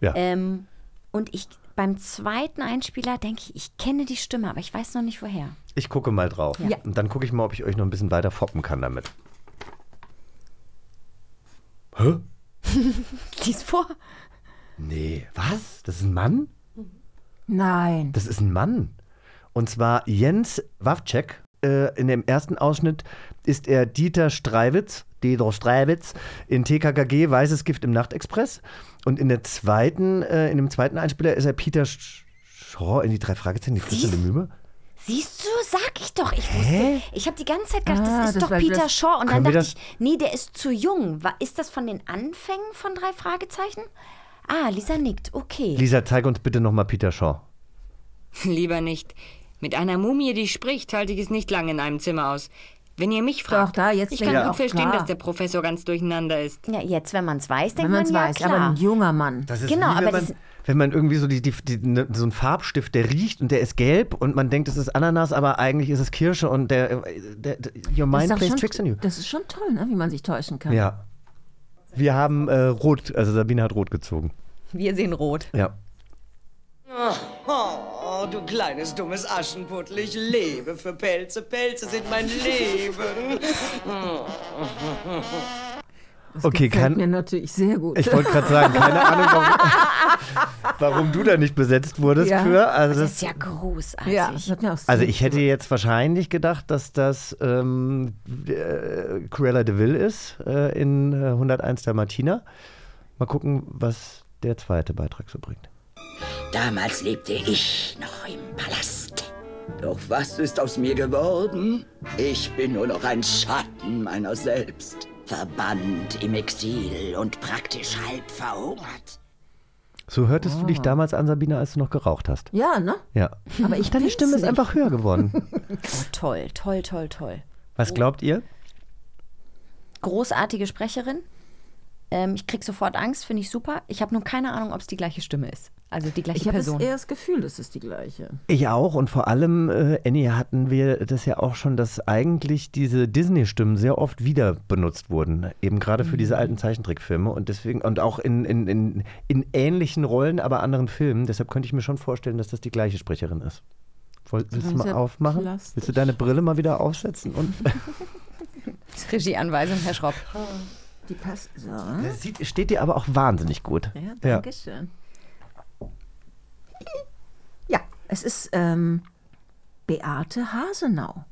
Ja. Ähm, und ich beim zweiten Einspieler denke ich, ich kenne die Stimme, aber ich weiß noch nicht woher. Ich gucke mal drauf. Ja. Und dann gucke ich mal, ob ich euch noch ein bisschen weiter foppen kann damit. Hä? (laughs) Lies vor. Nee, was? Das ist ein Mann? Nein. Das ist ein Mann. Und zwar Jens Wawczek. Äh, in dem ersten Ausschnitt ist er Dieter Streiwitz, Dieter Streiwitz, in TKKG Weißes Gift im Nachtexpress. Und in der zweiten, äh, in dem zweiten Einspieler ist er Peter Sch- Shaw in die drei Fragezeichen, die flissende Mühe. Siehst du, sag ich doch. Ich Hä? wusste, ich habe die ganze Zeit gedacht, Ah, das ist das doch Peter das- Shaw. Und Können dann dachte ich, nee, der ist zu jung. War, ist das von den Anfängen von drei Fragezeichen? Ah, Lisa nickt. Okay. Lisa, zeig uns bitte nochmal Peter Shaw. Lieber nicht. Mit einer Mumie, die spricht, halte ich es nicht lange in einem Zimmer aus. Wenn ihr mich fragt, da, jetzt ich kann gut verstehen, klar. dass der Professor ganz durcheinander ist. Ja, jetzt, wenn man es weiß, Wenn denkt man es ja weiß, klar. aber ein junger Mann. Das ist Genau, wie, wenn aber man, das- wenn man irgendwie so die, die, die, ne, so einen Farbstift, der riecht und der ist gelb und man denkt, es ist Ananas, aber eigentlich ist es Kirsche und der, der, der your Das mind ist doch plays schon- tricks on you. Das ist schon toll, ne? wie man sich täuschen kann. Ja. Wir haben äh, rot, also Sabine hat rot gezogen. Wir sehen rot. Ja. Oh, du kleines dummes Aschenputtel, ich lebe für Pelze. Pelze sind mein Leben. Das Okay, kann- mir natürlich sehr gut. Ich wollte gerade sagen, keine (laughs) Ahnung, warum, (laughs) warum du da nicht besetzt wurdest Ja. für. Also, Das das, ist ja großartig. Ja, das hat mir auch also ich hätte jetzt wahrscheinlich gedacht, dass das ähm, äh, Cruella de Vil ist äh, in äh, 101 der Martina. Mal gucken, was der zweite Beitrag so bringt. Damals lebte ich noch im Palast. Doch was ist aus mir geworden? Ich bin nur noch ein Schatten meiner selbst. Verbannt im Exil und praktisch halb verhungert. So hörtest du dich Ah. damals an, Sabine, als du noch geraucht hast. Ja, ne? Ja. Aber ich Deine Stimme ist nicht. einfach höher geworden. (laughs) Oh, toll, toll, toll, toll. Was glaubt ihr? Großartige Sprecherin. Ähm, ich krieg sofort Angst, finde ich super. Ich habe nur keine Ahnung, ob es die gleiche Stimme ist. Also die gleiche Ich habe Person. eher das Gefühl, es ist die gleiche. Ich auch und vor allem, äh, Annie, hatten wir das ja auch schon, dass eigentlich diese Disney-Stimmen sehr oft wieder benutzt wurden. Eben gerade für diese alten Zeichentrickfilme und deswegen, und auch in, in, in, in ähnlichen Rollen, aber anderen Filmen. Deshalb könnte ich mir schon vorstellen, dass das die gleiche Sprecherin ist. Woll- Willst du mal aufmachen? plastisch. Willst du deine Brille mal wieder aufsetzen? Und (laughs) (laughs) Regieanweisung, Herr Schropp. Die passt so. das sieht, steht dir aber auch wahnsinnig gut. Ja, danke schön. Ja, es ist ähm, Beate Hasenau.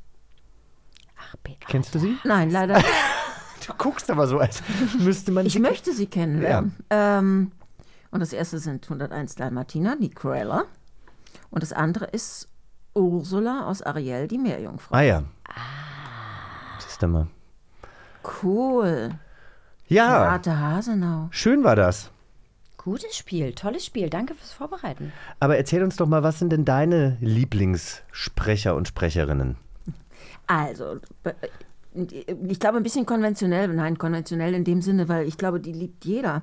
Ach, Beate. Kennst du sie? Nein, leider. (laughs) Du guckst aber so, als müsste man Ich möchte sie kennenlernen. Ähm, und das erste sind 101 Dalmatiner, die Cruella. Und das andere ist Ursula aus Ariel, die Meerjungfrau. Ah ja. Siehst du mal. Cool. Ja, Beate Hasenau. schön war das. Gutes Spiel, tolles Spiel. Danke fürs Vorbereiten. Aber erzähl uns doch mal, was sind denn deine Lieblingssprecher und Sprecherinnen? Also, ich glaube ein bisschen konventionell, nein, konventionell in dem Sinne, weil ich glaube, die liebt jeder.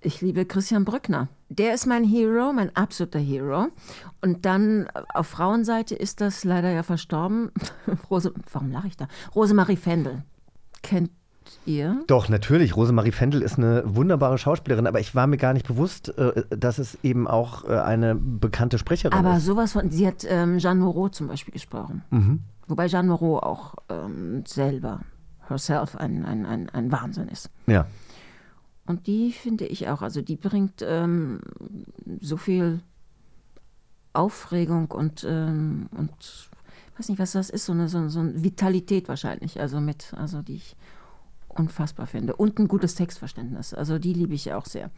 Ich liebe Christian Brückner. Der ist mein Hero, mein absoluter Hero. Und dann auf Frauenseite ist das leider ja verstorben. (laughs) Rose, warum lache ich da? Rosemarie Fendel. Kennt ihr? Doch, natürlich. Rosemarie Fendel ist eine wunderbare Schauspielerin, aber ich war mir gar nicht bewusst, äh, dass es eben auch äh, eine bekannte Sprecherin Aber ist. sowas von, sie hat ähm, Jeanne Moreau zum Beispiel gesprochen. Mhm. Wobei Jeanne Moreau auch ähm, selber, herself, ein, ein, ein, ein Wahnsinn ist. Ja. Und die finde ich auch, also die bringt ähm, so viel Aufregung und, ähm, und ich weiß nicht, was das ist, so eine, so, so eine Vitalität wahrscheinlich, also mit, also die ich unfassbar finde. Und ein gutes Textverständnis, also die liebe ich auch sehr.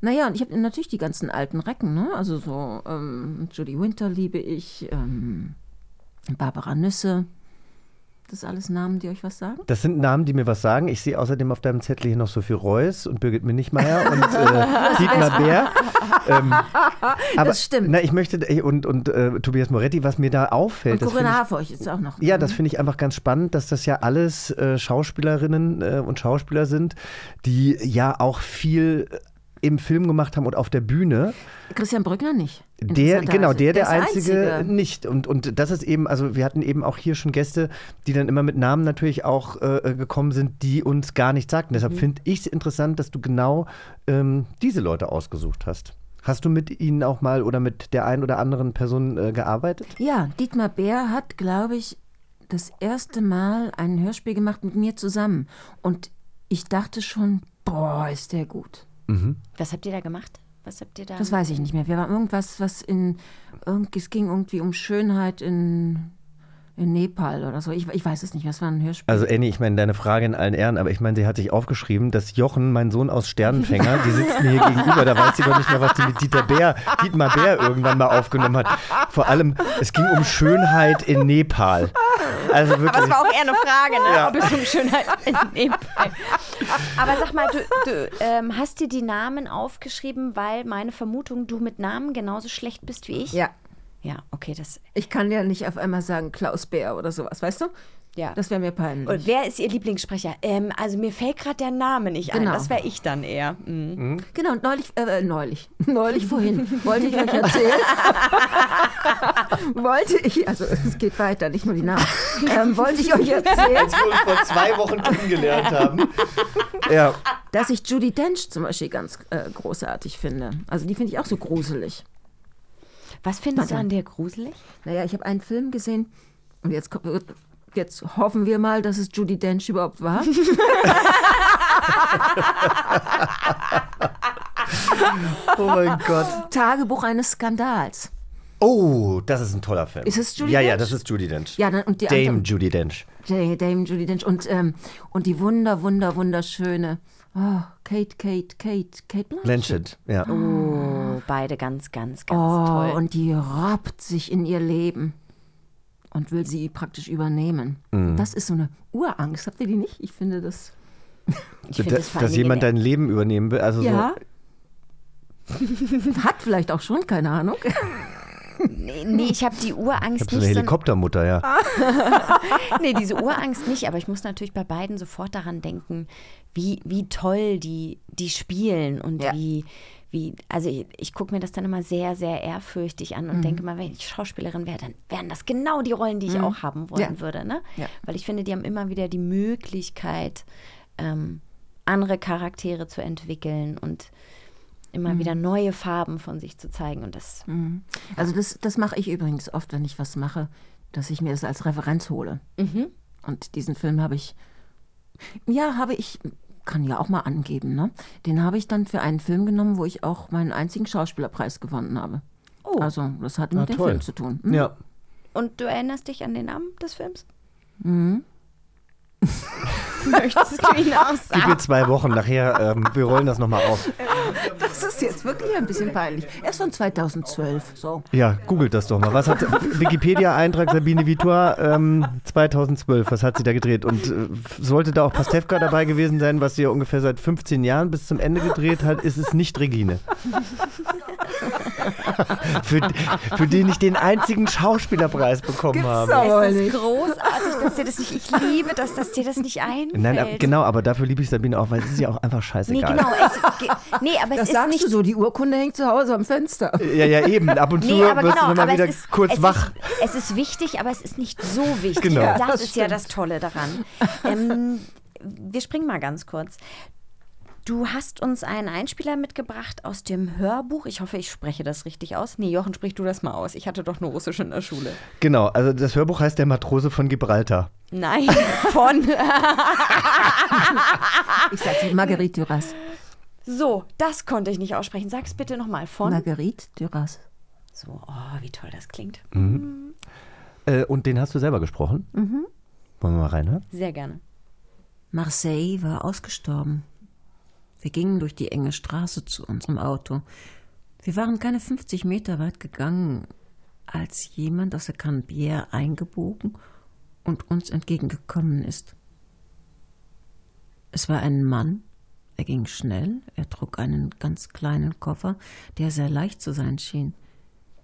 Naja, und ich habe natürlich die ganzen alten Recken, ne? also so ähm, Judy Winter liebe ich, ähm, Barbara Nüsse, das sind alles Namen, die euch was sagen? Das sind Namen, die mir was sagen. Ich sehe außerdem auf deinem Zettel hier noch Sophie Reuss und Birgit Minichmeier und äh, (laughs) Dietmar Bär. Ähm, aber, stimmt. Na, ich möchte, und, und äh, Tobias Moretti, was mir da auffällt. Und das Corinna Harfouch ist auch noch. Ja, das finde ich einfach ganz spannend, dass das ja alles äh, Schauspielerinnen äh, und Schauspieler sind, die ja auch viel im Film gemacht haben und auf der Bühne. Christian Brückner nicht. Der, genau, der, der, ist einzige, nicht. Und, und das ist eben, also wir hatten eben auch hier schon Gäste, die dann immer mit Namen natürlich auch äh, gekommen sind, die uns gar nichts sagten. Deshalb Mhm. finde ich es interessant, dass du genau ähm, diese Leute ausgesucht hast. Hast du mit ihnen auch mal oder mit der einen oder anderen Person äh, gearbeitet? Ja, Dietmar Bär hat, glaube ich, das erste Mal ein Hörspiel gemacht mit mir zusammen. Und ich dachte schon, boah, ist der gut. Mhm. Was habt ihr da gemacht? Was habt ihr da? Das weiß ich nicht mehr. Wir waren irgendwas, was in. Irgend, es ging irgendwie um Schönheit in, in Nepal oder so. Ich, ich weiß es nicht mehr. Es war ein Hörspiel. Also Annie, ich meine deine Frage in allen Ehren, aber ich meine, sie hat sich aufgeschrieben, dass Jochen, mein Sohn aus Sternenfänger, die sitzt mir hier (laughs) gegenüber, da weiß sie doch nicht mehr, was die mit Dieter Bär, Dietmar Bär irgendwann mal aufgenommen hat. Vor allem, es ging um Schönheit in Nepal. Also wirklich. Aber es war auch eher eine Frage, ne? Ja. ob es um Schönheit in Nepal. (laughs) Aber sag mal, du, du ähm, hast dir die Namen aufgeschrieben, weil meine Vermutung, du mit Namen genauso schlecht bist wie ich? Ja. Ja, okay, das. Ich kann ja nicht auf einmal sagen Klaus Bär oder sowas, weißt du? Ja. Das wäre mir peinlich. Und wer ist Ihr Lieblingssprecher? Ähm, also mir fällt gerade der Name nicht ein. Genau. Das wäre ich dann eher. Mhm. Genau, und neulich, äh, neulich, (laughs) neulich vorhin wollte ich euch erzählen. (laughs) wollte ich, also es geht weiter, nicht nur die Namen. Ähm, wollte ich euch erzählen. Als wir uns vor zwei Wochen kennengelernt haben. Ja. Dass ich Judy Dench zum Beispiel ganz äh, großartig finde. Also die finde ich auch so gruselig. Was findest du Warte. an der gruselig? Naja, ich habe einen Film gesehen und jetzt, kommt- jetzt hoffen wir mal, dass es Judy Dench überhaupt war. (laughs) Oh mein Gott. Tagebuch eines Skandals. Oh, das ist ein toller Film. Ist es Judi Ja, ja, Dench? das ist Judy Dench. Ja, dann, und die Dame anderen- Judy Dench. Dame Judy Dench und, ähm, und die wunder, wunder, wunderschöne oh, Kate, Kate, Kate, Kate Blanchett. Blanchett, ja. Oh, beide ganz, ganz, ganz oh, toll. und die robbt sich in ihr Leben und will sie praktisch übernehmen. Mhm. Das ist so eine Urangst. Habt ihr die nicht? Ich finde das. (laughs) Da- dass jemand dein Leben übernehmen will. Also Ja. (laughs) Hat vielleicht auch schon, keine Ahnung. Nee, nee, ich habe die so, ich Urangst habe so eine nicht. so- Helikoptermutter, ja. (laughs) nee, diese Urangst nicht, aber ich muss natürlich bei beiden sofort daran denken, wie, wie toll die, die spielen und wie, wie, also ich, ich gucke mir das dann immer sehr, sehr ehrfürchtig an und Mhm. denke mal, wenn ich Schauspielerin wäre, dann wären das genau die Rollen, die ich Mhm. auch haben wollen Ja. würde. Ne? Ja. Weil ich finde, die haben immer wieder die Möglichkeit, ähm, andere Charaktere zu entwickeln und immer Mhm. wieder neue Farben von sich zu zeigen. Und das Mhm. Also das, das mache ich übrigens oft, wenn ich was mache, dass ich mir das als Referenz hole. Mhm. Und diesen Film habe ich, ja, habe ich, kann ja auch mal angeben, ne? Den habe ich dann für einen Film genommen, wo ich auch meinen einzigen Schauspielerpreis gewonnen habe. Oh. Also das hat Ah, mit dem toll. Film zu tun. Mhm. Ja. Und du erinnerst dich an den Namen des Films? Mhm. Möchtest du ihn auch (laughs) Gib mir zwei Wochen, nachher, ähm, wir rollen das nochmal auf. Das ist jetzt wirklich ein bisschen peinlich. Er ist von 2012, so. Ja, googelt das doch mal. Was hat Wikipedia-Eintrag Sabine Vitor ähm, 2012, was hat sie da gedreht? Und äh, sollte da auch Pastewka dabei gewesen sein, was sie ja ungefähr seit 15 Jahren bis zum Ende gedreht hat, ist es nicht Regine. (laughs) für, für den ich den einzigen Schauspielerpreis bekommen habe. Es ist dass dir das nicht. Ich liebe, dass, dass dir das nicht einfällt. Nein, ab, genau, aber dafür liebe ich Sabine auch, weil es ist ja auch einfach Nee, scheißegal. genau. Es, ge- nee, aber Das es ist nicht. du so, die Urkunde hängt zu Hause am Fenster. Ja, ja, eben. Ab und zu Nee, aber wirst genau, du aber wieder es ist, kurz es wach. Ist, es ist wichtig, aber es ist nicht so wichtig. Genau. Ja, das, das ist ja stimmt. das Tolle daran. Ähm, wir springen mal ganz kurz. Du hast uns einen Einspieler mitgebracht aus dem Hörbuch. Ich hoffe, ich spreche das richtig aus. Nee, Jochen, sprich du das mal aus. Ich hatte doch nur Russisch in der Schule. Genau, also das Hörbuch heißt Der Matrose von Gibraltar. Nein, (laughs) von. (laughs) Ich sag Marguerite Duras. so, das konnte ich nicht aussprechen. Sag's bitte nochmal. Von. Marguerite Duras. So, oh, wie toll das klingt. Mhm. Äh, und den hast du selber gesprochen? Mhm. Wollen wir mal reinhören? Sehr gerne. Marseille war ausgestorben. Wir gingen durch die enge Straße zu unserem Auto. Wir waren keine 50 Meter weit gegangen, als jemand aus der Canebière eingebogen und uns entgegengekommen ist. Es war ein Mann. Er ging schnell, er trug einen ganz kleinen Koffer, der sehr leicht zu sein schien.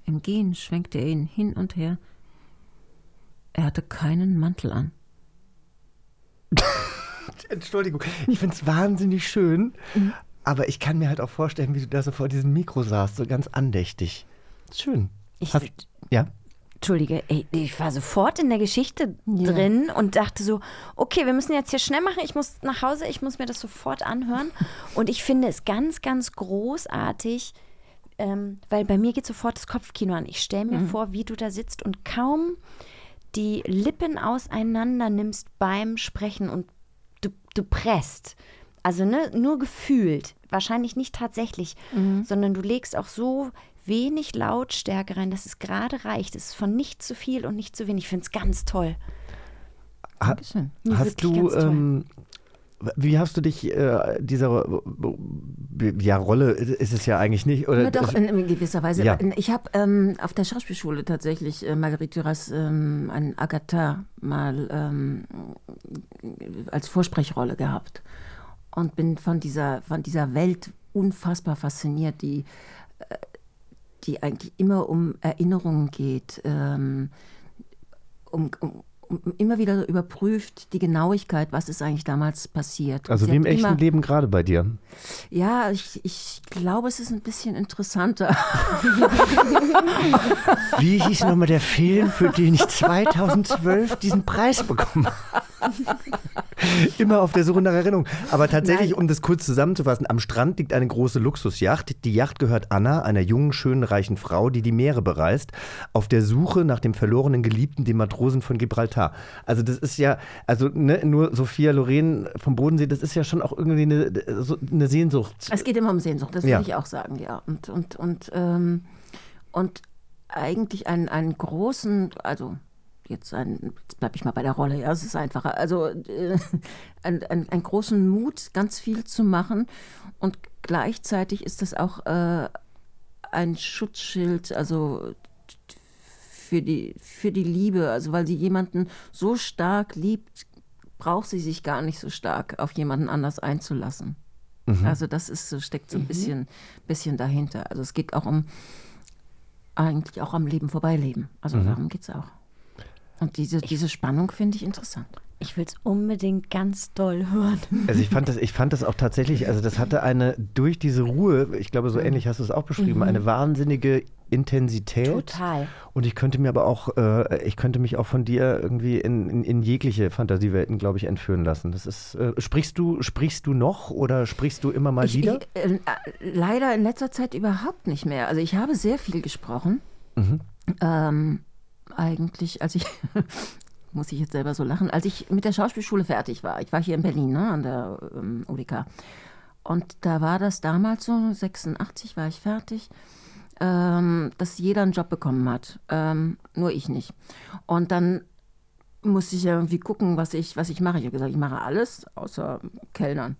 Im Gehen schwenkte er ihn hin und her. Er hatte keinen Mantel an. (laughs) (laughs) Entschuldigung, ich finde es wahnsinnig schön, aber ich kann mir halt auch vorstellen, wie du da so vor diesem Mikro saßt, so ganz andächtig. Schön. Ich Hast, ja? Entschuldige, ey, ich war sofort in der Geschichte drin und dachte so, okay, wir müssen jetzt hier schnell machen, ich muss nach Hause, ich muss mir das sofort anhören. (laughs) Und ich finde es ganz, ganz großartig, ähm, weil bei mir geht sofort das Kopfkino an. Ich stelle mir Mhm. vor, wie du da sitzt und kaum die Lippen auseinander nimmst beim Sprechen und du, presst. Also ne, nur gefühlt, wahrscheinlich nicht tatsächlich, Mhm. sondern du legst auch so wenig Lautstärke rein, dass es gerade reicht. Es ist von nicht zu viel und nicht zu wenig. Ich finde es ganz toll. Ha, Dankeschön. Ja, hast du, ganz toll. ähm, wie hast du dich äh, dieser ja, Rolle ist es ja eigentlich nicht, oder? Na doch, in, in gewisser Weise. Ja. Ich habe ähm, auf der Schauspielschule tatsächlich äh, Marguerite Duras ähm, einen Agatha mal ähm, als Vorsprechrolle gehabt und bin von dieser, von dieser Welt unfassbar fasziniert, die, äh, die eigentlich immer um Erinnerungen geht, ähm, um, um immer wieder überprüft die Genauigkeit, was ist eigentlich damals passiert. Also wie im echten immer, Leben gerade bei dir. Ja, ich, ich glaube, es ist ein bisschen interessanter. (laughs) Wie hieß nochmal der Film, für den ich 2012 diesen Preis bekommen habe? (laughs) Immer auf der Suche nach Erinnerung. Aber tatsächlich, Nein. um das kurz zusammenzufassen, am Strand liegt eine große Luxusjacht. Die Yacht gehört Anna, einer jungen, schönen, reichen Frau, die die Meere bereist, auf der Suche nach dem verlorenen Geliebten, dem Matrosen von Gibraltar. Also das ist ja, also ne, nur Sophia Loren vom Bodensee, das ist ja schon auch irgendwie eine, so eine Sehnsucht. Es geht immer um Sehnsucht, das Ja. würde ich auch sagen, ja. Und, und, und, ähm, und eigentlich einen, einen großen, also jetzt, ein, jetzt bleibe ich mal bei der Rolle, ja, es ist einfacher, also äh, einen, einen, einen großen Mut, ganz viel zu machen und gleichzeitig ist das auch äh, ein Schutzschild, also für die, für die Liebe, also weil sie jemanden so stark liebt, braucht sie sich gar nicht so stark auf jemanden anders einzulassen. Mhm. Also das ist so, steckt so ein Mhm. bisschen, bisschen dahinter. Also es geht auch um eigentlich auch am Leben vorbeileben. Also Mhm. darum geht es auch. Und diese, diese Spannung finde ich interessant. Ich will es unbedingt ganz doll hören. Also ich fand das, ich fand das auch tatsächlich, also das hatte eine durch diese Ruhe, ich glaube so ähnlich hast du es auch beschrieben, Mhm. eine wahnsinnige Intensität. Total. Und ich könnte mir aber auch, äh, ich könnte mich auch von dir irgendwie in, in, in jegliche Fantasiewelten, glaube ich, entführen lassen. Das ist, äh, sprichst du, sprichst du noch oder sprichst du immer mal Ich, wieder? ich, äh, leider in letzter Zeit überhaupt nicht mehr. Also ich habe sehr viel gesprochen. Mhm. Ähm, eigentlich, als ich, (laughs) muss ich jetzt selber so lachen, als ich mit der Schauspielschule fertig war. Ich war hier in Berlin, ne, an der ähm, UDK. Und da war das damals so, 86 war ich fertig, ähm, dass jeder einen Job bekommen hat. Ähm, nur ich nicht. Und dann musste ich ja irgendwie gucken, was ich, was ich mache. Ich habe gesagt, ich mache alles, außer Kellnern.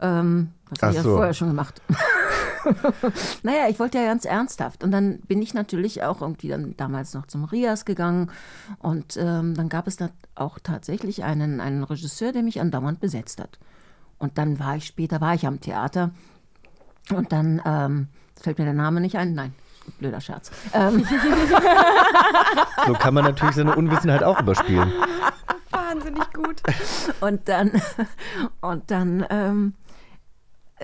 Ähm, das habe ich ja so. vorher schon gemacht. (laughs) naja, ich wollte ja ganz ernsthaft. Und dann bin ich natürlich auch irgendwie dann damals noch zum Rias gegangen. Und ähm, dann gab es da auch tatsächlich einen, einen Regisseur, der mich andauernd besetzt hat. Und dann war ich später, war ich am Theater. Und dann ähm, fällt mir der Name nicht ein. Nein, blöder Scherz. Ähm, (laughs) So kann man natürlich seine Unwissenheit auch überspielen. Wahnsinnig gut. Und dann, und dann ähm,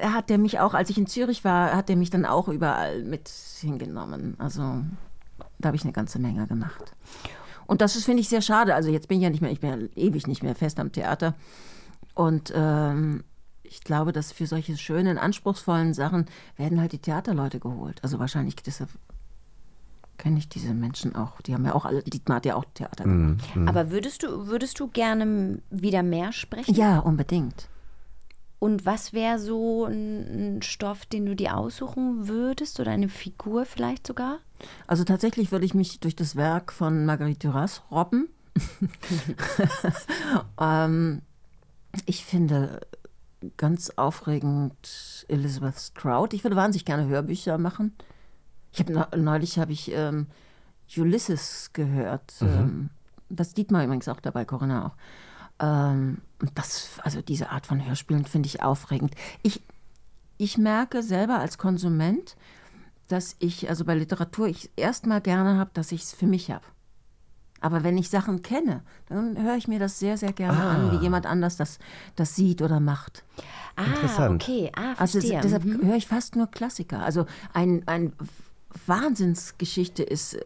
hat er mich auch, als ich in Zürich war, hat er mich dann auch überall mit hingenommen. Also da habe ich eine ganze Menge gemacht. Und das ist, finde ich, sehr schade. Also jetzt bin ich ja nicht mehr, ich bin ja ewig nicht mehr fest am Theater. Und ähm, ich glaube, dass für solche schönen, anspruchsvollen Sachen werden halt die Theaterleute geholt. Also wahrscheinlich deshalb kenne ich diese Menschen auch. Die haben ja auch alle, Dietmar hat ja auch Theater gemacht. Aber würdest du, würdest du gerne wieder mehr sprechen? Ja, unbedingt. Und was wäre so ein, ein Stoff, den du dir aussuchen würdest oder eine Figur vielleicht sogar? Also tatsächlich würde ich mich durch das Werk von Marguerite Duras robben. (laughs) (laughs) ähm, ich finde ganz aufregend Elizabeth Strout. Ich würde wahnsinnig gerne Hörbücher machen. Ich habe neulich habe ich ähm, Ulysses gehört. Mhm. Ähm, das Dietmar übrigens auch dabei, Corinna auch. Ähm, das, also diese Art von Hörspielen finde ich aufregend. Ich, ich merke selber als Konsument, dass ich, also bei Literatur, ich erstmal gerne habe, dass ich es für mich habe. Aber wenn ich Sachen kenne, dann höre ich mir das sehr, sehr gerne Ah. an, wie jemand anders das, das sieht oder macht. Ah, Interessant. okay. Ah, Also verstehe. deshalb Mhm. höre ich fast nur Klassiker. Also ein, ein Wahnsinnsgeschichte ist, äh,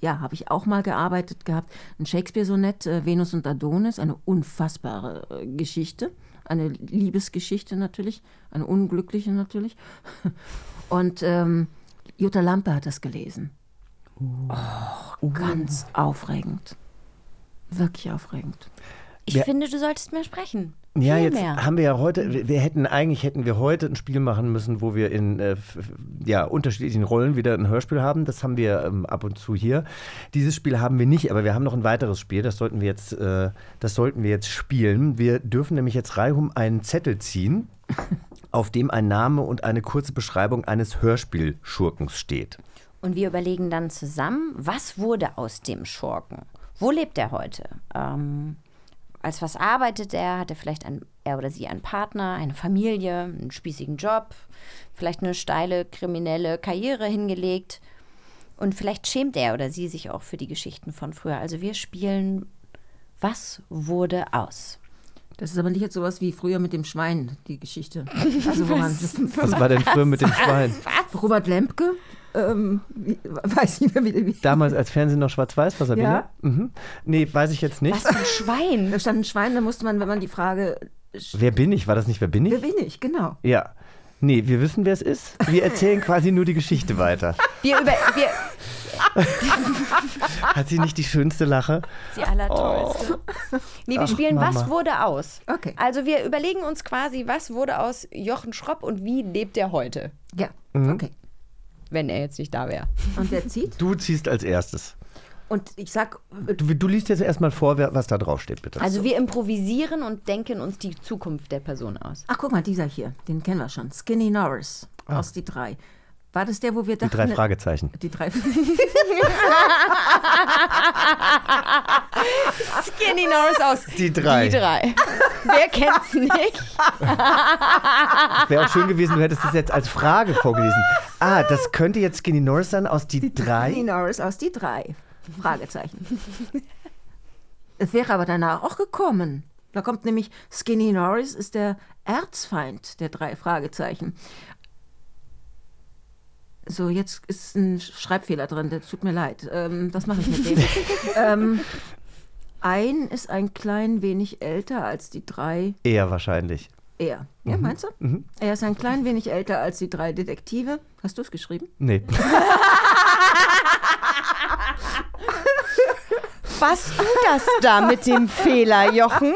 ja, habe ich auch mal gearbeitet gehabt, ein Shakespeare-Sonett, äh, Venus und Adonis, eine unfassbare äh, Geschichte, eine Liebesgeschichte natürlich, eine unglückliche natürlich. (laughs) Und ähm, Jutta Lampe hat das gelesen. Oh, ganz aufregend. Wirklich aufregend. Ich Ja. finde, du solltest mehr sprechen. Ja, Viel jetzt mehr. haben wir ja heute, wir, hätten eigentlich hätten wir heute ein Spiel machen müssen, wo wir in äh, ja, unterschiedlichen Rollen wieder ein Hörspiel haben. Das haben wir ähm, ab und zu hier. Dieses Spiel haben wir nicht, aber wir haben noch ein weiteres Spiel. Das sollten wir jetzt, äh, das sollten wir jetzt spielen. Wir dürfen nämlich jetzt reihum einen Zettel ziehen, (laughs) auf dem ein Name und eine kurze Beschreibung eines Hörspielschurkens steht. Und wir überlegen dann zusammen, was wurde aus dem Schurken? Wo lebt er heute? Ähm, als was arbeitet er? Hat er vielleicht ein, er oder sie einen Partner, eine Familie, einen spießigen Job, vielleicht eine steile kriminelle Karriere hingelegt? Und vielleicht schämt er oder sie sich auch für die Geschichten von früher. Also wir spielen Was wurde aus? Das ist aber nicht jetzt sowas wie früher mit dem Schwein, die Geschichte. Also wo man, Was war denn früher mit dem Schwein? Robert Lempke? Ähm, wie, weiß nicht mehr, wie, wie Damals, als Fernsehen noch schwarz-weiß war, Sabine? Ja. Mhm. Nee, weiß ich jetzt nicht. Was für ein Schwein? Da stand ein Schwein, da musste man, wenn man die Frage, Wer bin ich? War das nicht Wer bin ich? wer bin ich, genau. Ja. Nee, wir wissen, wer es ist. Wir erzählen quasi nur die Geschichte weiter. Wir über. Wir, (laughs) Hat sie nicht die schönste Lache? die allertollste. Nee, wir Ach, spielen Mama. Was wurde aus? Okay. Also wir überlegen uns quasi, was wurde aus Jochen Schropp und wie lebt er heute? Ja, Mhm. okay. Wenn er jetzt nicht da wäre. Und wer zieht? Du ziehst als erstes. Und ich sag, Du, du liest jetzt erstmal vor, wer, was da drauf steht, bitte. Also wir improvisieren und denken uns die Zukunft der Person aus. ach guck mal, dieser hier, den kennen wir schon. Skinny Norris aus Die Drei. War das der, wo wir Ah. die dachten... drei Fragezeichen. Die drei (laughs) Skinny Norris aus Die drei. Die drei. Wer kennt's nicht? Wäre auch schön gewesen, du hättest das jetzt als Frage vorgelesen. Ah, das könnte jetzt Skinny Norris sein aus die, Skinny drei. Norris aus Die Drei. Fragezeichen. es wäre aber danach auch gekommen. Da kommt nämlich Skinny Norris ist der Erzfeind der drei Fragezeichen. So, jetzt ist ein Schreibfehler drin, das tut mir leid. Ähm, was mache ich mit dem? (laughs) ähm, ein ist ein klein wenig älter als die drei. Eher wahrscheinlich. Er. Ja, Mhm. meinst du? Mhm. Er ist ein klein wenig älter als die drei Detektive. Hast du es geschrieben? Nee. (laughs) Warst du das da mit dem Fehler, Jochen?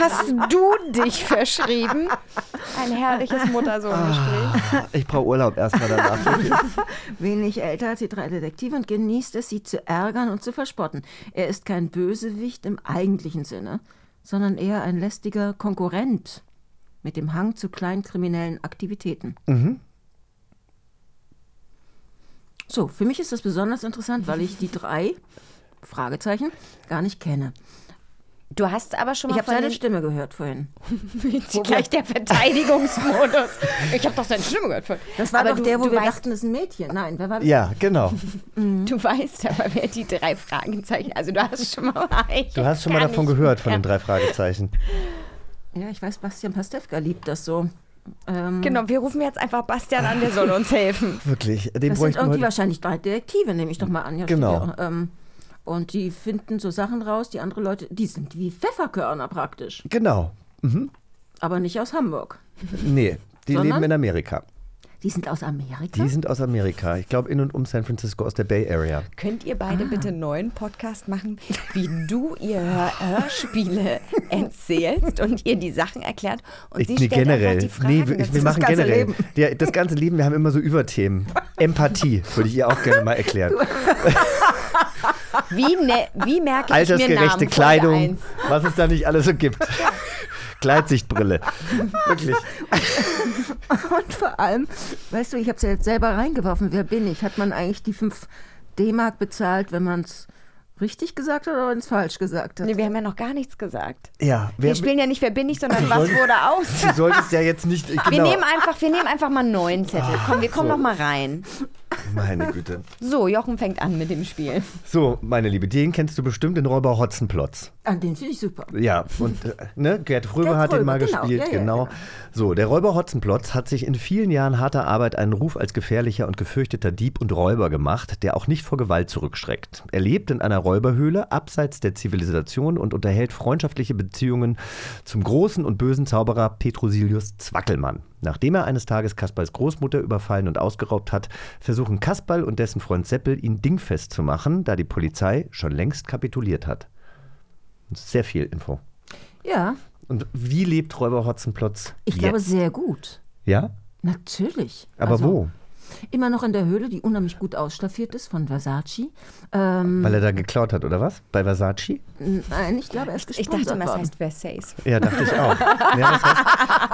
Hast du dich verschrieben? Ein herrliches Mutter-Sohn-Gespräch. Ich brauche Urlaub erstmal danach. (laughs) Wenig älter als die drei Detektive und genießt es, sie zu ärgern und zu verspotten. Er ist kein Bösewicht im eigentlichen Sinne, sondern eher ein lästiger Konkurrent mit dem Hang zu kleinkriminellen Aktivitäten. Mhm. So, für mich ist das besonders interessant, weil ich die drei Fragezeichen gar nicht kenne. Du hast aber schon mal Ich habe seine Stimme gehört vorhin. (laughs) Gleich der Verteidigungsmodus. (laughs) Ich habe doch seine Stimme gehört. vorhin. Das war aber doch du, der, wo wir weißt, dachten, das ist ein Mädchen. Nein, wer war das? Ja, genau. (laughs) Du weißt aber, wer die drei Fragezeichen. Also du hast schon mal. Du hast schon mal davon nicht gehört, von den drei Fragezeichen. Ja, ich weiß, Bastian Pastewka liebt das so. Ähm, Genau, wir rufen jetzt einfach Bastian an, der soll uns helfen. Wirklich. Den Das sind irgendwie wahrscheinlich drei Detektive, nehme ich doch mal an. Ja, Genau. steht ähm, und die finden so Sachen raus, die andere Leute, die sind wie Pfefferkörner praktisch. Genau. Mhm. Aber nicht aus Hamburg. Nee, die Sondern? leben in Amerika. Die sind aus Amerika? Die sind aus Amerika. Ich glaube, in und um San Francisco aus der Bay Area. Könnt ihr beide bitte einen neuen Podcast machen, wie du ihr Hör Hörspiele (laughs) erzählst und ihr die Sachen erklärt und Ich, sie nee, stellt generell. einfach die Fragen nee, wir, wir machen generell. Ja, das ganze Leben, wir haben immer so Überthemen. Empathie, würde ich ihr auch gerne mal erklären. (laughs) Wie, ne, wie merke ich mir Altersgerechte Kleidung, eins. was es da nicht alles so gibt. (laughs) Gleitsichtbrille. Wirklich. (laughs) Und vor allem, weißt du, ich habe es ja jetzt selber reingeworfen. Wer bin ich? Hat man eigentlich die 5 D-Mark bezahlt, wenn man es richtig gesagt hat oder wenn es falsch gesagt hat? Nee, wir haben ja noch gar nichts gesagt. Ja, Wir spielen ja nicht Wer bin ich, sondern Was wurde aus. Du solltest ja jetzt nicht. Genau. Wir, nehmen einfach, wir nehmen einfach mal einen neuen Zettel. Komm, wir kommen so. noch mal rein. Meine Güte. So, Jochen fängt an mit dem Spiel. So, meine Liebe, den kennst du bestimmt, den Räuber Hotzenplotz. An den finde ich super. Ja, und äh, ne, Gerd Fröbe Gerd hat den mal genau. gespielt, Ja, ja, genau. genau. So, der Räuber Hotzenplotz hat sich in vielen Jahren harter Arbeit einen Ruf als gefährlicher und gefürchteter Dieb und Räuber gemacht, der auch nicht vor Gewalt zurückschreckt. Er lebt in einer Räuberhöhle abseits der Zivilisation und unterhält freundschaftliche Beziehungen zum großen und bösen Zauberer Petrosilius Zwackelmann. Nachdem er eines Tages Kasperls Großmutter überfallen und ausgeraubt hat, versuchen Kasperl und dessen Freund Seppel, ihn dingfest zu machen, da die Polizei schon längst kapituliert hat. Sehr viel Info. Ja, Und wie lebt Räuber Hotzenplotz ich jetzt? glaube sehr gut. Ja? Natürlich. Aber Also, wo? Immer noch in der Höhle, die unheimlich gut ausstaffiert ist von Versace. Ähm, Weil er da geklaut hat, oder was? Bei Versace? nein, ich glaube, er ist Ich gesponsert dachte immer, es heißt Versace. Ja, dachte ich auch. ja, das heißt,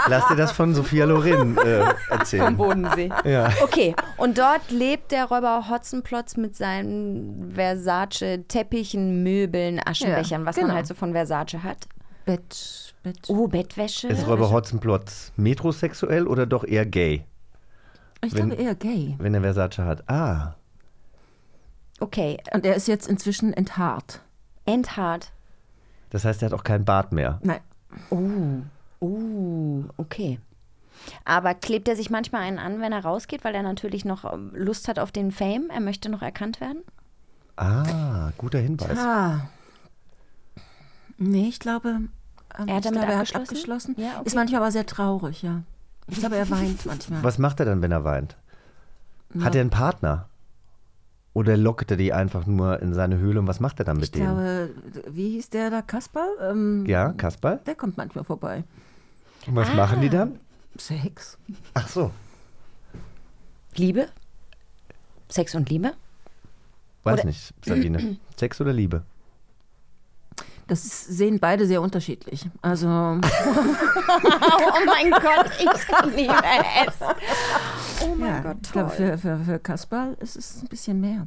lass dir das von Sophia Loren äh, erzählen. Vom Bodensee. Ja. Okay, und dort lebt der Räuber Hotzenplotz mit seinen Versace-Teppichen, Möbeln, Aschenbechern, Ja, was genau. man halt so von Versace hat. Bett, Bett. Oh, Bettwäsche. Ist Räuber Hotzenplotz metrosexuell oder doch eher gay? Ich wenn- glaube eher gay. Wenn er Versace hat. Ah. Okay. Und er ist jetzt inzwischen enthaart. Enthaart. Das heißt, er hat auch keinen Bart mehr. Nein. Oh. Oh, okay. Aber klebt er sich manchmal einen an, wenn er rausgeht, weil er natürlich noch ähm, Lust hat auf den Fame? Er möchte noch erkannt werden? Ah, guter Hinweis. Ah. Nee, ich glaube, ähm, Er hat damit glaube, er hat abgeschlossen? abgeschlossen. Ja, okay. Ist manchmal aber sehr traurig, ja. Ich glaube, er weint manchmal. Was macht er dann, wenn er weint? Hat er einen Partner? Oder lockt er die einfach nur in seine Höhle und was macht er dann mit Ich denen? glaube, wie hieß der da, Kasper? Ähm, Ja, Kasperl? Der kommt manchmal vorbei. Und was machen die dann? Sex. Ach so. Liebe? Sex und Liebe? Weiß Oder- nicht, Sabine. (clears throat) Sex oder Liebe? Das ist, sehen beide sehr unterschiedlich. Also. (laughs) (laughs) oh mein Gott, ich liebe es. Oh mein ja, Gott, ich glaube, toll. für, für, für Kasperl ist es ein bisschen mehr.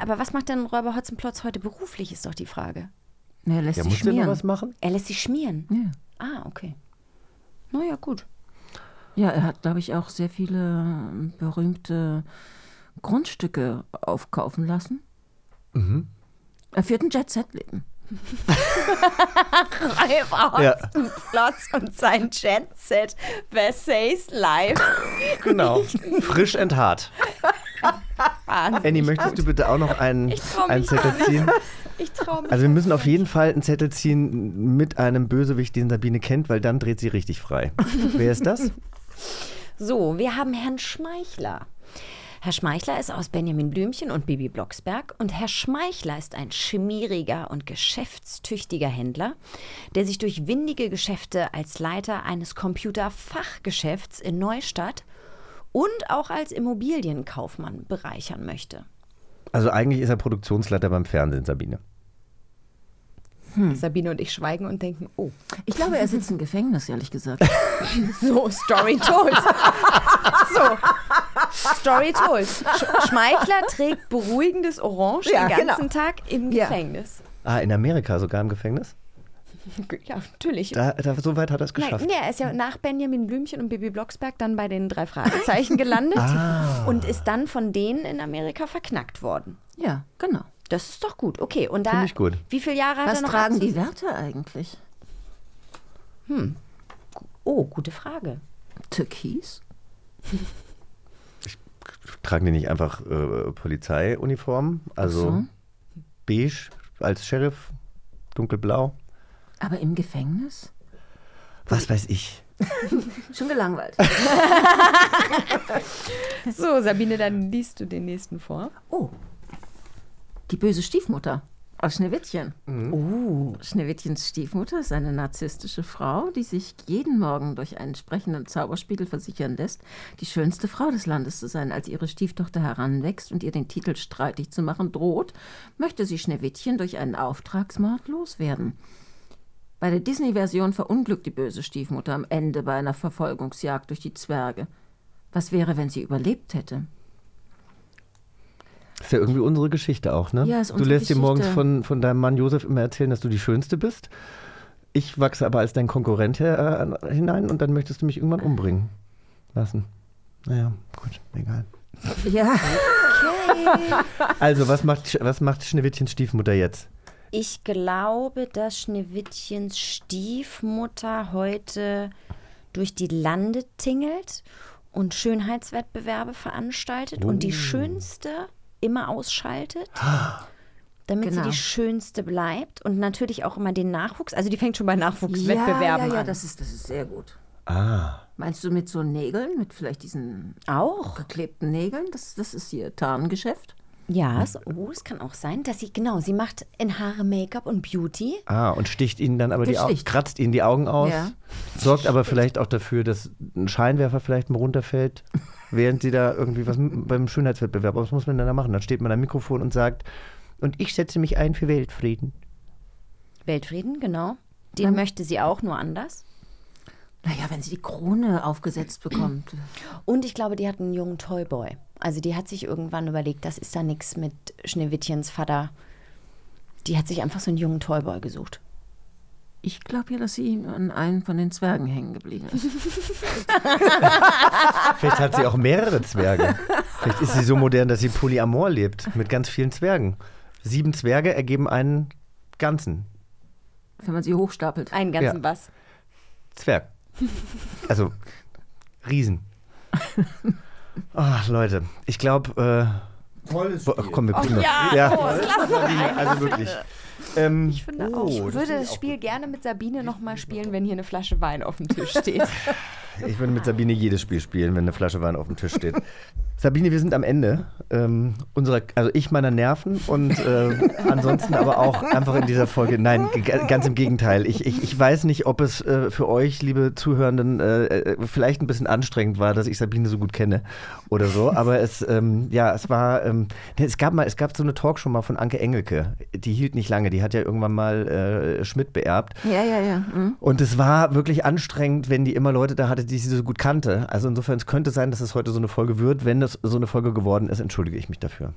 Aber was macht denn Räuber Hotzenplotz heute beruflich, ist doch die Frage. Er lässt Ja, sich schmieren. was machen? Er lässt sich schmieren? Ja. Ah, okay. Naja, gut. Ja, er hat, glaube ich, auch sehr viele berühmte Grundstücke aufkaufen lassen. Mhm. Er führt ein Jet-Set-Leben. Räuber Ja. Hotzenplotz und sein Jet-Set Versace live. Genau. Frisch enthaart. Wahnsinn. Annie, möchtest du bitte auch noch einen, trau einen Zettel ziehen? Ich traue mich. Also wir müssen auf jeden Fall einen Zettel ziehen mit einem Bösewicht, den Sabine kennt, weil dann dreht sie richtig frei. Wer ist das? So, wir haben Herrn Schmeichler. Herr Schmeichler ist aus Benjamin Blümchen und Bibi Blocksberg und Herr Schmeichler ist ein schmieriger und geschäftstüchtiger Händler, der sich durch windige Geschäfte als Leiter eines Computerfachgeschäfts in Neustadt und auch als Immobilienkaufmann bereichern möchte. Also eigentlich ist er Produktionsleiter beim Fernsehen, Sabine. Sabine und ich schweigen und denken, oh, Ich glaube, er sitzt im Gefängnis, ehrlich gesagt. (laughs) so, Story told. (laughs) so, Story told. Sch Schmeichler trägt beruhigendes Orange Ja, den ganzen genau. Tag im Ja. Gefängnis. Ah, in Amerika sogar im Gefängnis? Ja, natürlich. Da, da, so weit hat er es Nein, geschafft. nee, er ist ja nach Benjamin Blümchen und Bibi Blocksberg dann bei den drei Fragezeichen gelandet (laughs) Ah. und ist dann von denen in Amerika verknackt worden. Ja, genau. Das ist doch gut. Okay, und da. Finde ich gut. Wie viele Jahre hat Was er noch? tragen die Werte eigentlich? Oh, gute Frage. Türkis? Tragen die nicht einfach äh, Polizeiuniformen? Also so. beige als Sheriff, dunkelblau? Aber im Gefängnis? Was weiß ich. (laughs) Schon gelangweilt. (laughs) So, Sabine, dann liest du den nächsten vor. Oh. Die böse Stiefmutter aus Schneewittchen. Oh. Schneewittchens Stiefmutter ist eine narzisstische Frau, die sich jeden Morgen durch einen sprechenden Zauberspiegel versichern lässt, die schönste Frau des Landes zu sein. Als ihre Stieftochter heranwächst und ihr den Titel streitig zu machen droht, möchte sie Schneewittchen durch einen Auftragsmord loswerden. Bei der Disney-Version verunglückt die böse Stiefmutter am Ende bei einer Verfolgungsjagd durch die Zwerge. Was wäre, wenn sie überlebt hätte? Ist ja irgendwie unsere Geschichte auch, ne? Ja, ist du unsere lässt dir morgens Geschichte. von, von deinem Mann Josef immer erzählen, dass du die Schönste bist. Ich wachse aber als dein Konkurrent her, äh, hinein und dann möchtest du mich irgendwann umbringen lassen. Naja, gut, egal. Ja. Also, was macht, was macht Schneewittchens Stiefmutter jetzt? Ich glaube, dass Schneewittchens Stiefmutter heute durch die Lande tingelt und Schönheitswettbewerbe veranstaltet und die Oh. Schönste immer ausschaltet, (gasps) damit Genau. sie die Schönste bleibt und natürlich auch immer den Nachwuchs. Also die fängt schon bei Ja, Nachwuchswettbewerben ja, ja, an. das ist, das ist sehr gut. Ah. Meinst du mit so Nägeln, mit vielleicht diesen auch geklebten Nägeln? Das, das ist ihr Tarngeschäft. Ja, es, oh, es kann auch sein, dass sie, genau, sie macht in Haare Make-up und Beauty. Ah, und sticht ihnen dann aber die Augen, kratzt ihnen die Augen aus, Ja. sorgt aber vielleicht auch dafür, dass ein Scheinwerfer vielleicht mal runterfällt, (laughs) während sie da irgendwie was beim Schönheitswettbewerb, was muss man denn da machen? Dann steht man am Mikrofon und sagt, und ich setze mich ein für Weltfrieden. Weltfrieden, genau. Den möchte sie auch, nur anders. Naja, wenn sie die Krone aufgesetzt bekommt. Und ich glaube, die hat einen jungen Toyboy. Also die hat sich irgendwann überlegt, das ist da nichts mit Schneewittchens Vater. Die hat sich einfach so einen jungen Toyboy gesucht. Ich glaube ja, dass sie an einem von den Zwergen hängen geblieben ist. (laughs) Vielleicht hat sie auch mehrere Zwerge. Vielleicht ist sie so modern, dass sie polyamor lebt mit ganz vielen Zwergen. Sieben Zwerge ergeben einen ganzen Wenn man sie hochstapelt. Einen ganzen Ja. was. Zwerg. Also Riesen. Ach, Leute, ich glaube. Äh, Tolles Spiel. Komm, wir Oh gucken ja, noch. oh, lass noch Also ich wirklich. Ähm, Ich finde oh, auch. Ich das würde das auch Spiel gerne mit Sabine nochmal spielen, wenn hier eine Flasche Wein auf dem Tisch steht. (laughs) Ich würde mit Sabine jedes Spiel spielen, wenn eine Flasche Wein auf dem Tisch steht. Sabine, wir sind am Ende ähm, unserer, also ich meiner Nerven und äh, ansonsten aber auch einfach in dieser Folge. Nein, ganz im Gegenteil. Ich, ich, ich weiß nicht, ob es äh, für euch, liebe Zuhörenden, äh, äh, vielleicht ein bisschen anstrengend war, dass ich Sabine so gut kenne oder so. Aber es, ähm, ja, es war, ähm, es gab mal, es gab so eine Talkshow mal von Anke Engelke. Die hielt nicht lange. Die hat ja irgendwann mal äh, Schmidt beerbt. Ja, ja, ja. Mhm. Und es war wirklich anstrengend, wenn die immer Leute da hatte, die sie so gut kannte. Also insofern, es könnte sein, dass es heute so eine Folge wird. Wenn es so eine Folge geworden ist, entschuldige ich mich dafür.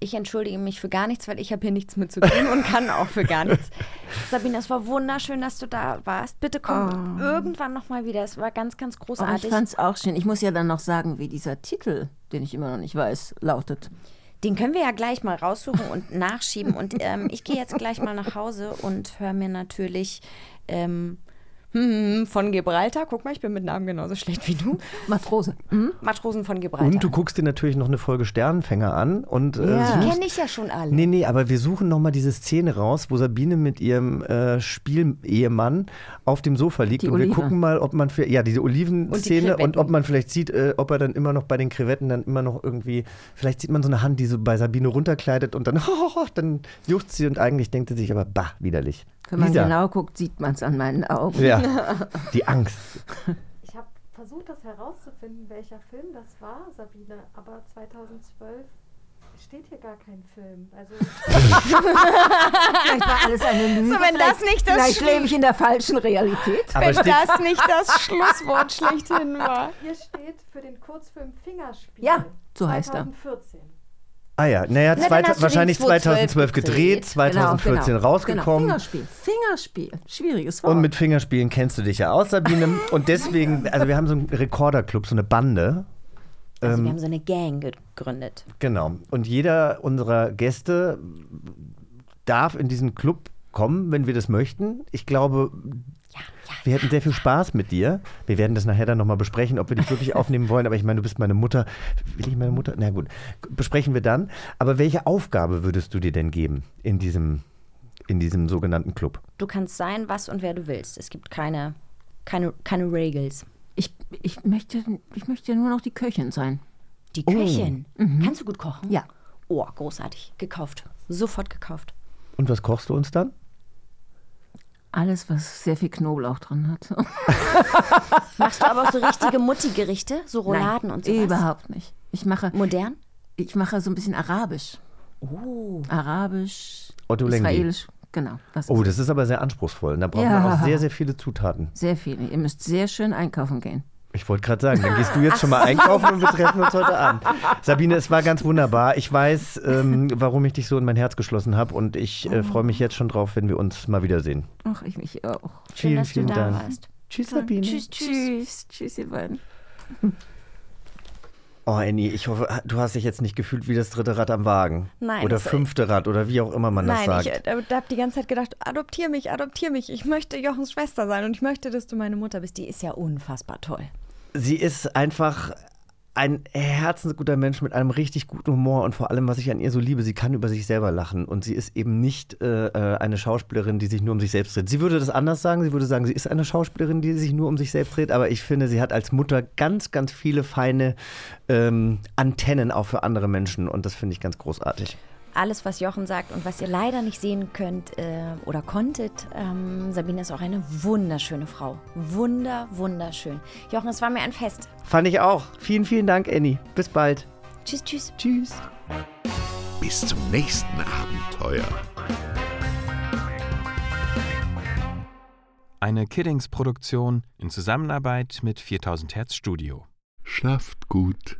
Ich entschuldige mich für gar nichts, weil ich habe hier nichts mit zu tun und kann auch für gar nichts. (laughs) Sabine, es war wunderschön, dass du da warst. Bitte komm irgendwann nochmal wieder. Es war ganz, ganz großartig. ich fand es auch schön. Ich muss ja dann noch sagen, wie dieser Titel, den ich immer noch nicht weiß, lautet. Den können wir ja gleich mal raussuchen und (laughs) nachschieben. Und ähm, ich gehe jetzt gleich mal nach Hause und höre mir natürlich ähm, hm, von Gibraltar. Guck mal, ich bin mit Namen genauso schlecht wie du. Matrose. Matrosen von Gibraltar. Und du guckst dir natürlich noch eine Folge Sternenfänger an und äh, ja. kenne ich ja schon alle. Nee, nee, aber wir suchen nochmal diese Szene raus, wo Sabine mit ihrem äh, Spielehemann auf dem Sofa liegt Die und wir Olive. gucken mal, ob man für ja diese Olivenszene und, Krevetten. ob man vielleicht sieht, äh, ob er dann immer noch bei den Krevetten dann immer noch irgendwie, vielleicht sieht man so eine Hand, die so bei Sabine runterkleidet und dann, (laughs) dann juchzt sie und eigentlich denkt sie sich aber, bah, widerlich. Wenn man Lisa. genau guckt, sieht man es an meinen Augen. Ja, (laughs) die Angst. Ich habe versucht, das herauszufinden, welcher Film das war, Sabine, aber 2012 steht hier gar kein Film. Also (laughs) Vielleicht war alles eine Lüge. So, wenn das Vielleicht- nicht das Vielleicht lebe ich in der falschen Realität. Aber Wenn das nicht das Schlusswort (laughs) schlechthin war. hier steht für den Kurzfilm Fingerspiel. Ja, so heißt er. 2014. Ah ja, naja, Na, den wahrscheinlich 2012 2012 gedreht, gedreht. 2014 Genau, rausgekommen. Fingerspiel. Fingerspiel. Schwieriges Wort. Und mit Fingerspielen kennst du dich ja aus, Sabine. (laughs) Und deswegen, also wir haben so einen Rekorderclub, so eine Bande. Also Ähm, wir haben so eine Gang gegründet. Genau. Und jeder unserer Gäste darf in diesen Club kommen, wenn wir das möchten. Ich glaube, wir hätten sehr viel Spaß mit dir. Wir werden das nachher dann nochmal besprechen, ob wir dich wirklich aufnehmen wollen. Aber ich meine, du bist meine Mutter. Will ich meine Mutter? Na gut, besprechen wir dann. Aber welche Aufgabe würdest du dir denn geben in diesem, in diesem sogenannten Club? Du kannst sein, was und wer du willst. Es gibt keine, keine, keine Regels. Ich, ich, möchte, ich möchte ja nur noch die Köchin sein. Die Köchin. Kannst du gut kochen? Ja. Oh, großartig. Gekauft. Sofort gekauft. Und was kochst du uns dann? Alles, was sehr viel Knoblauch drin hat. (laughs) Machst du aber auch so richtige Mutti-Gerichte? So Rouladen Nein, und sowas? Überhaupt nicht. Ich mache, Modern? ich mache so ein bisschen Arabisch. Oh. Arabisch, Otto. Israelisch. Genau. Das Oh, ist das ist aber sehr anspruchsvoll. Und da braucht Ja. man auch sehr, sehr viele Zutaten. sehr viel. Ihr müsst sehr schön einkaufen gehen. Ich wollte gerade sagen, dann gehst du jetzt schon mal einkaufen und wir treffen uns heute Abend. Sabine, es war ganz wunderbar. Ich weiß, ähm, warum ich dich so in mein Herz geschlossen habe und ich äh, freue mich jetzt schon drauf, wenn wir uns mal wiedersehen. Ach, ich mich auch. Schön, vielen, dass du vielen da Dank. warst. Tschüss, Sabine. Tschüss, tschüss. Tschüss. Ihr beiden. Oh, Annie, ich hoffe, du hast dich jetzt nicht gefühlt wie das dritte Rad am Wagen. Nein, Oder das- fünfte Rad oder wie auch immer man das Nein, sagt. ich äh, habe die ganze Zeit gedacht, adoptier mich, adoptier mich. Ich möchte Jochens Schwester sein und ich möchte, dass du meine Mutter bist. Die ist ja unfassbar toll. Sie ist einfach ein herzensguter Mensch mit einem richtig guten Humor und vor allem, was ich an ihr so liebe, sie kann über sich selber lachen und sie ist eben nicht äh, äh, eine Schauspielerin, die sich nur um sich selbst dreht. Sie würde das anders sagen, sie würde sagen, sie ist eine Schauspielerin, die sich nur um sich selbst dreht, aber ich finde, sie hat als Mutter ganz, ganz viele feine ähm, Antennen auch für andere Menschen und das finde ich ganz großartig. Alles, was Jochen sagt und was ihr leider nicht sehen könnt äh, oder konntet, ähm, Sabine ist auch eine wunderschöne Frau. Wunder, wunderschön. Jochen, es war mir ein Fest. Fand ich auch. Vielen, vielen Dank, Annie. Bis bald. Tschüss, tschüss. Tschüss. Bis zum nächsten Abenteuer. Eine Kiddings-Produktion in Zusammenarbeit mit 4000 Hertz Studio. Schlaft gut.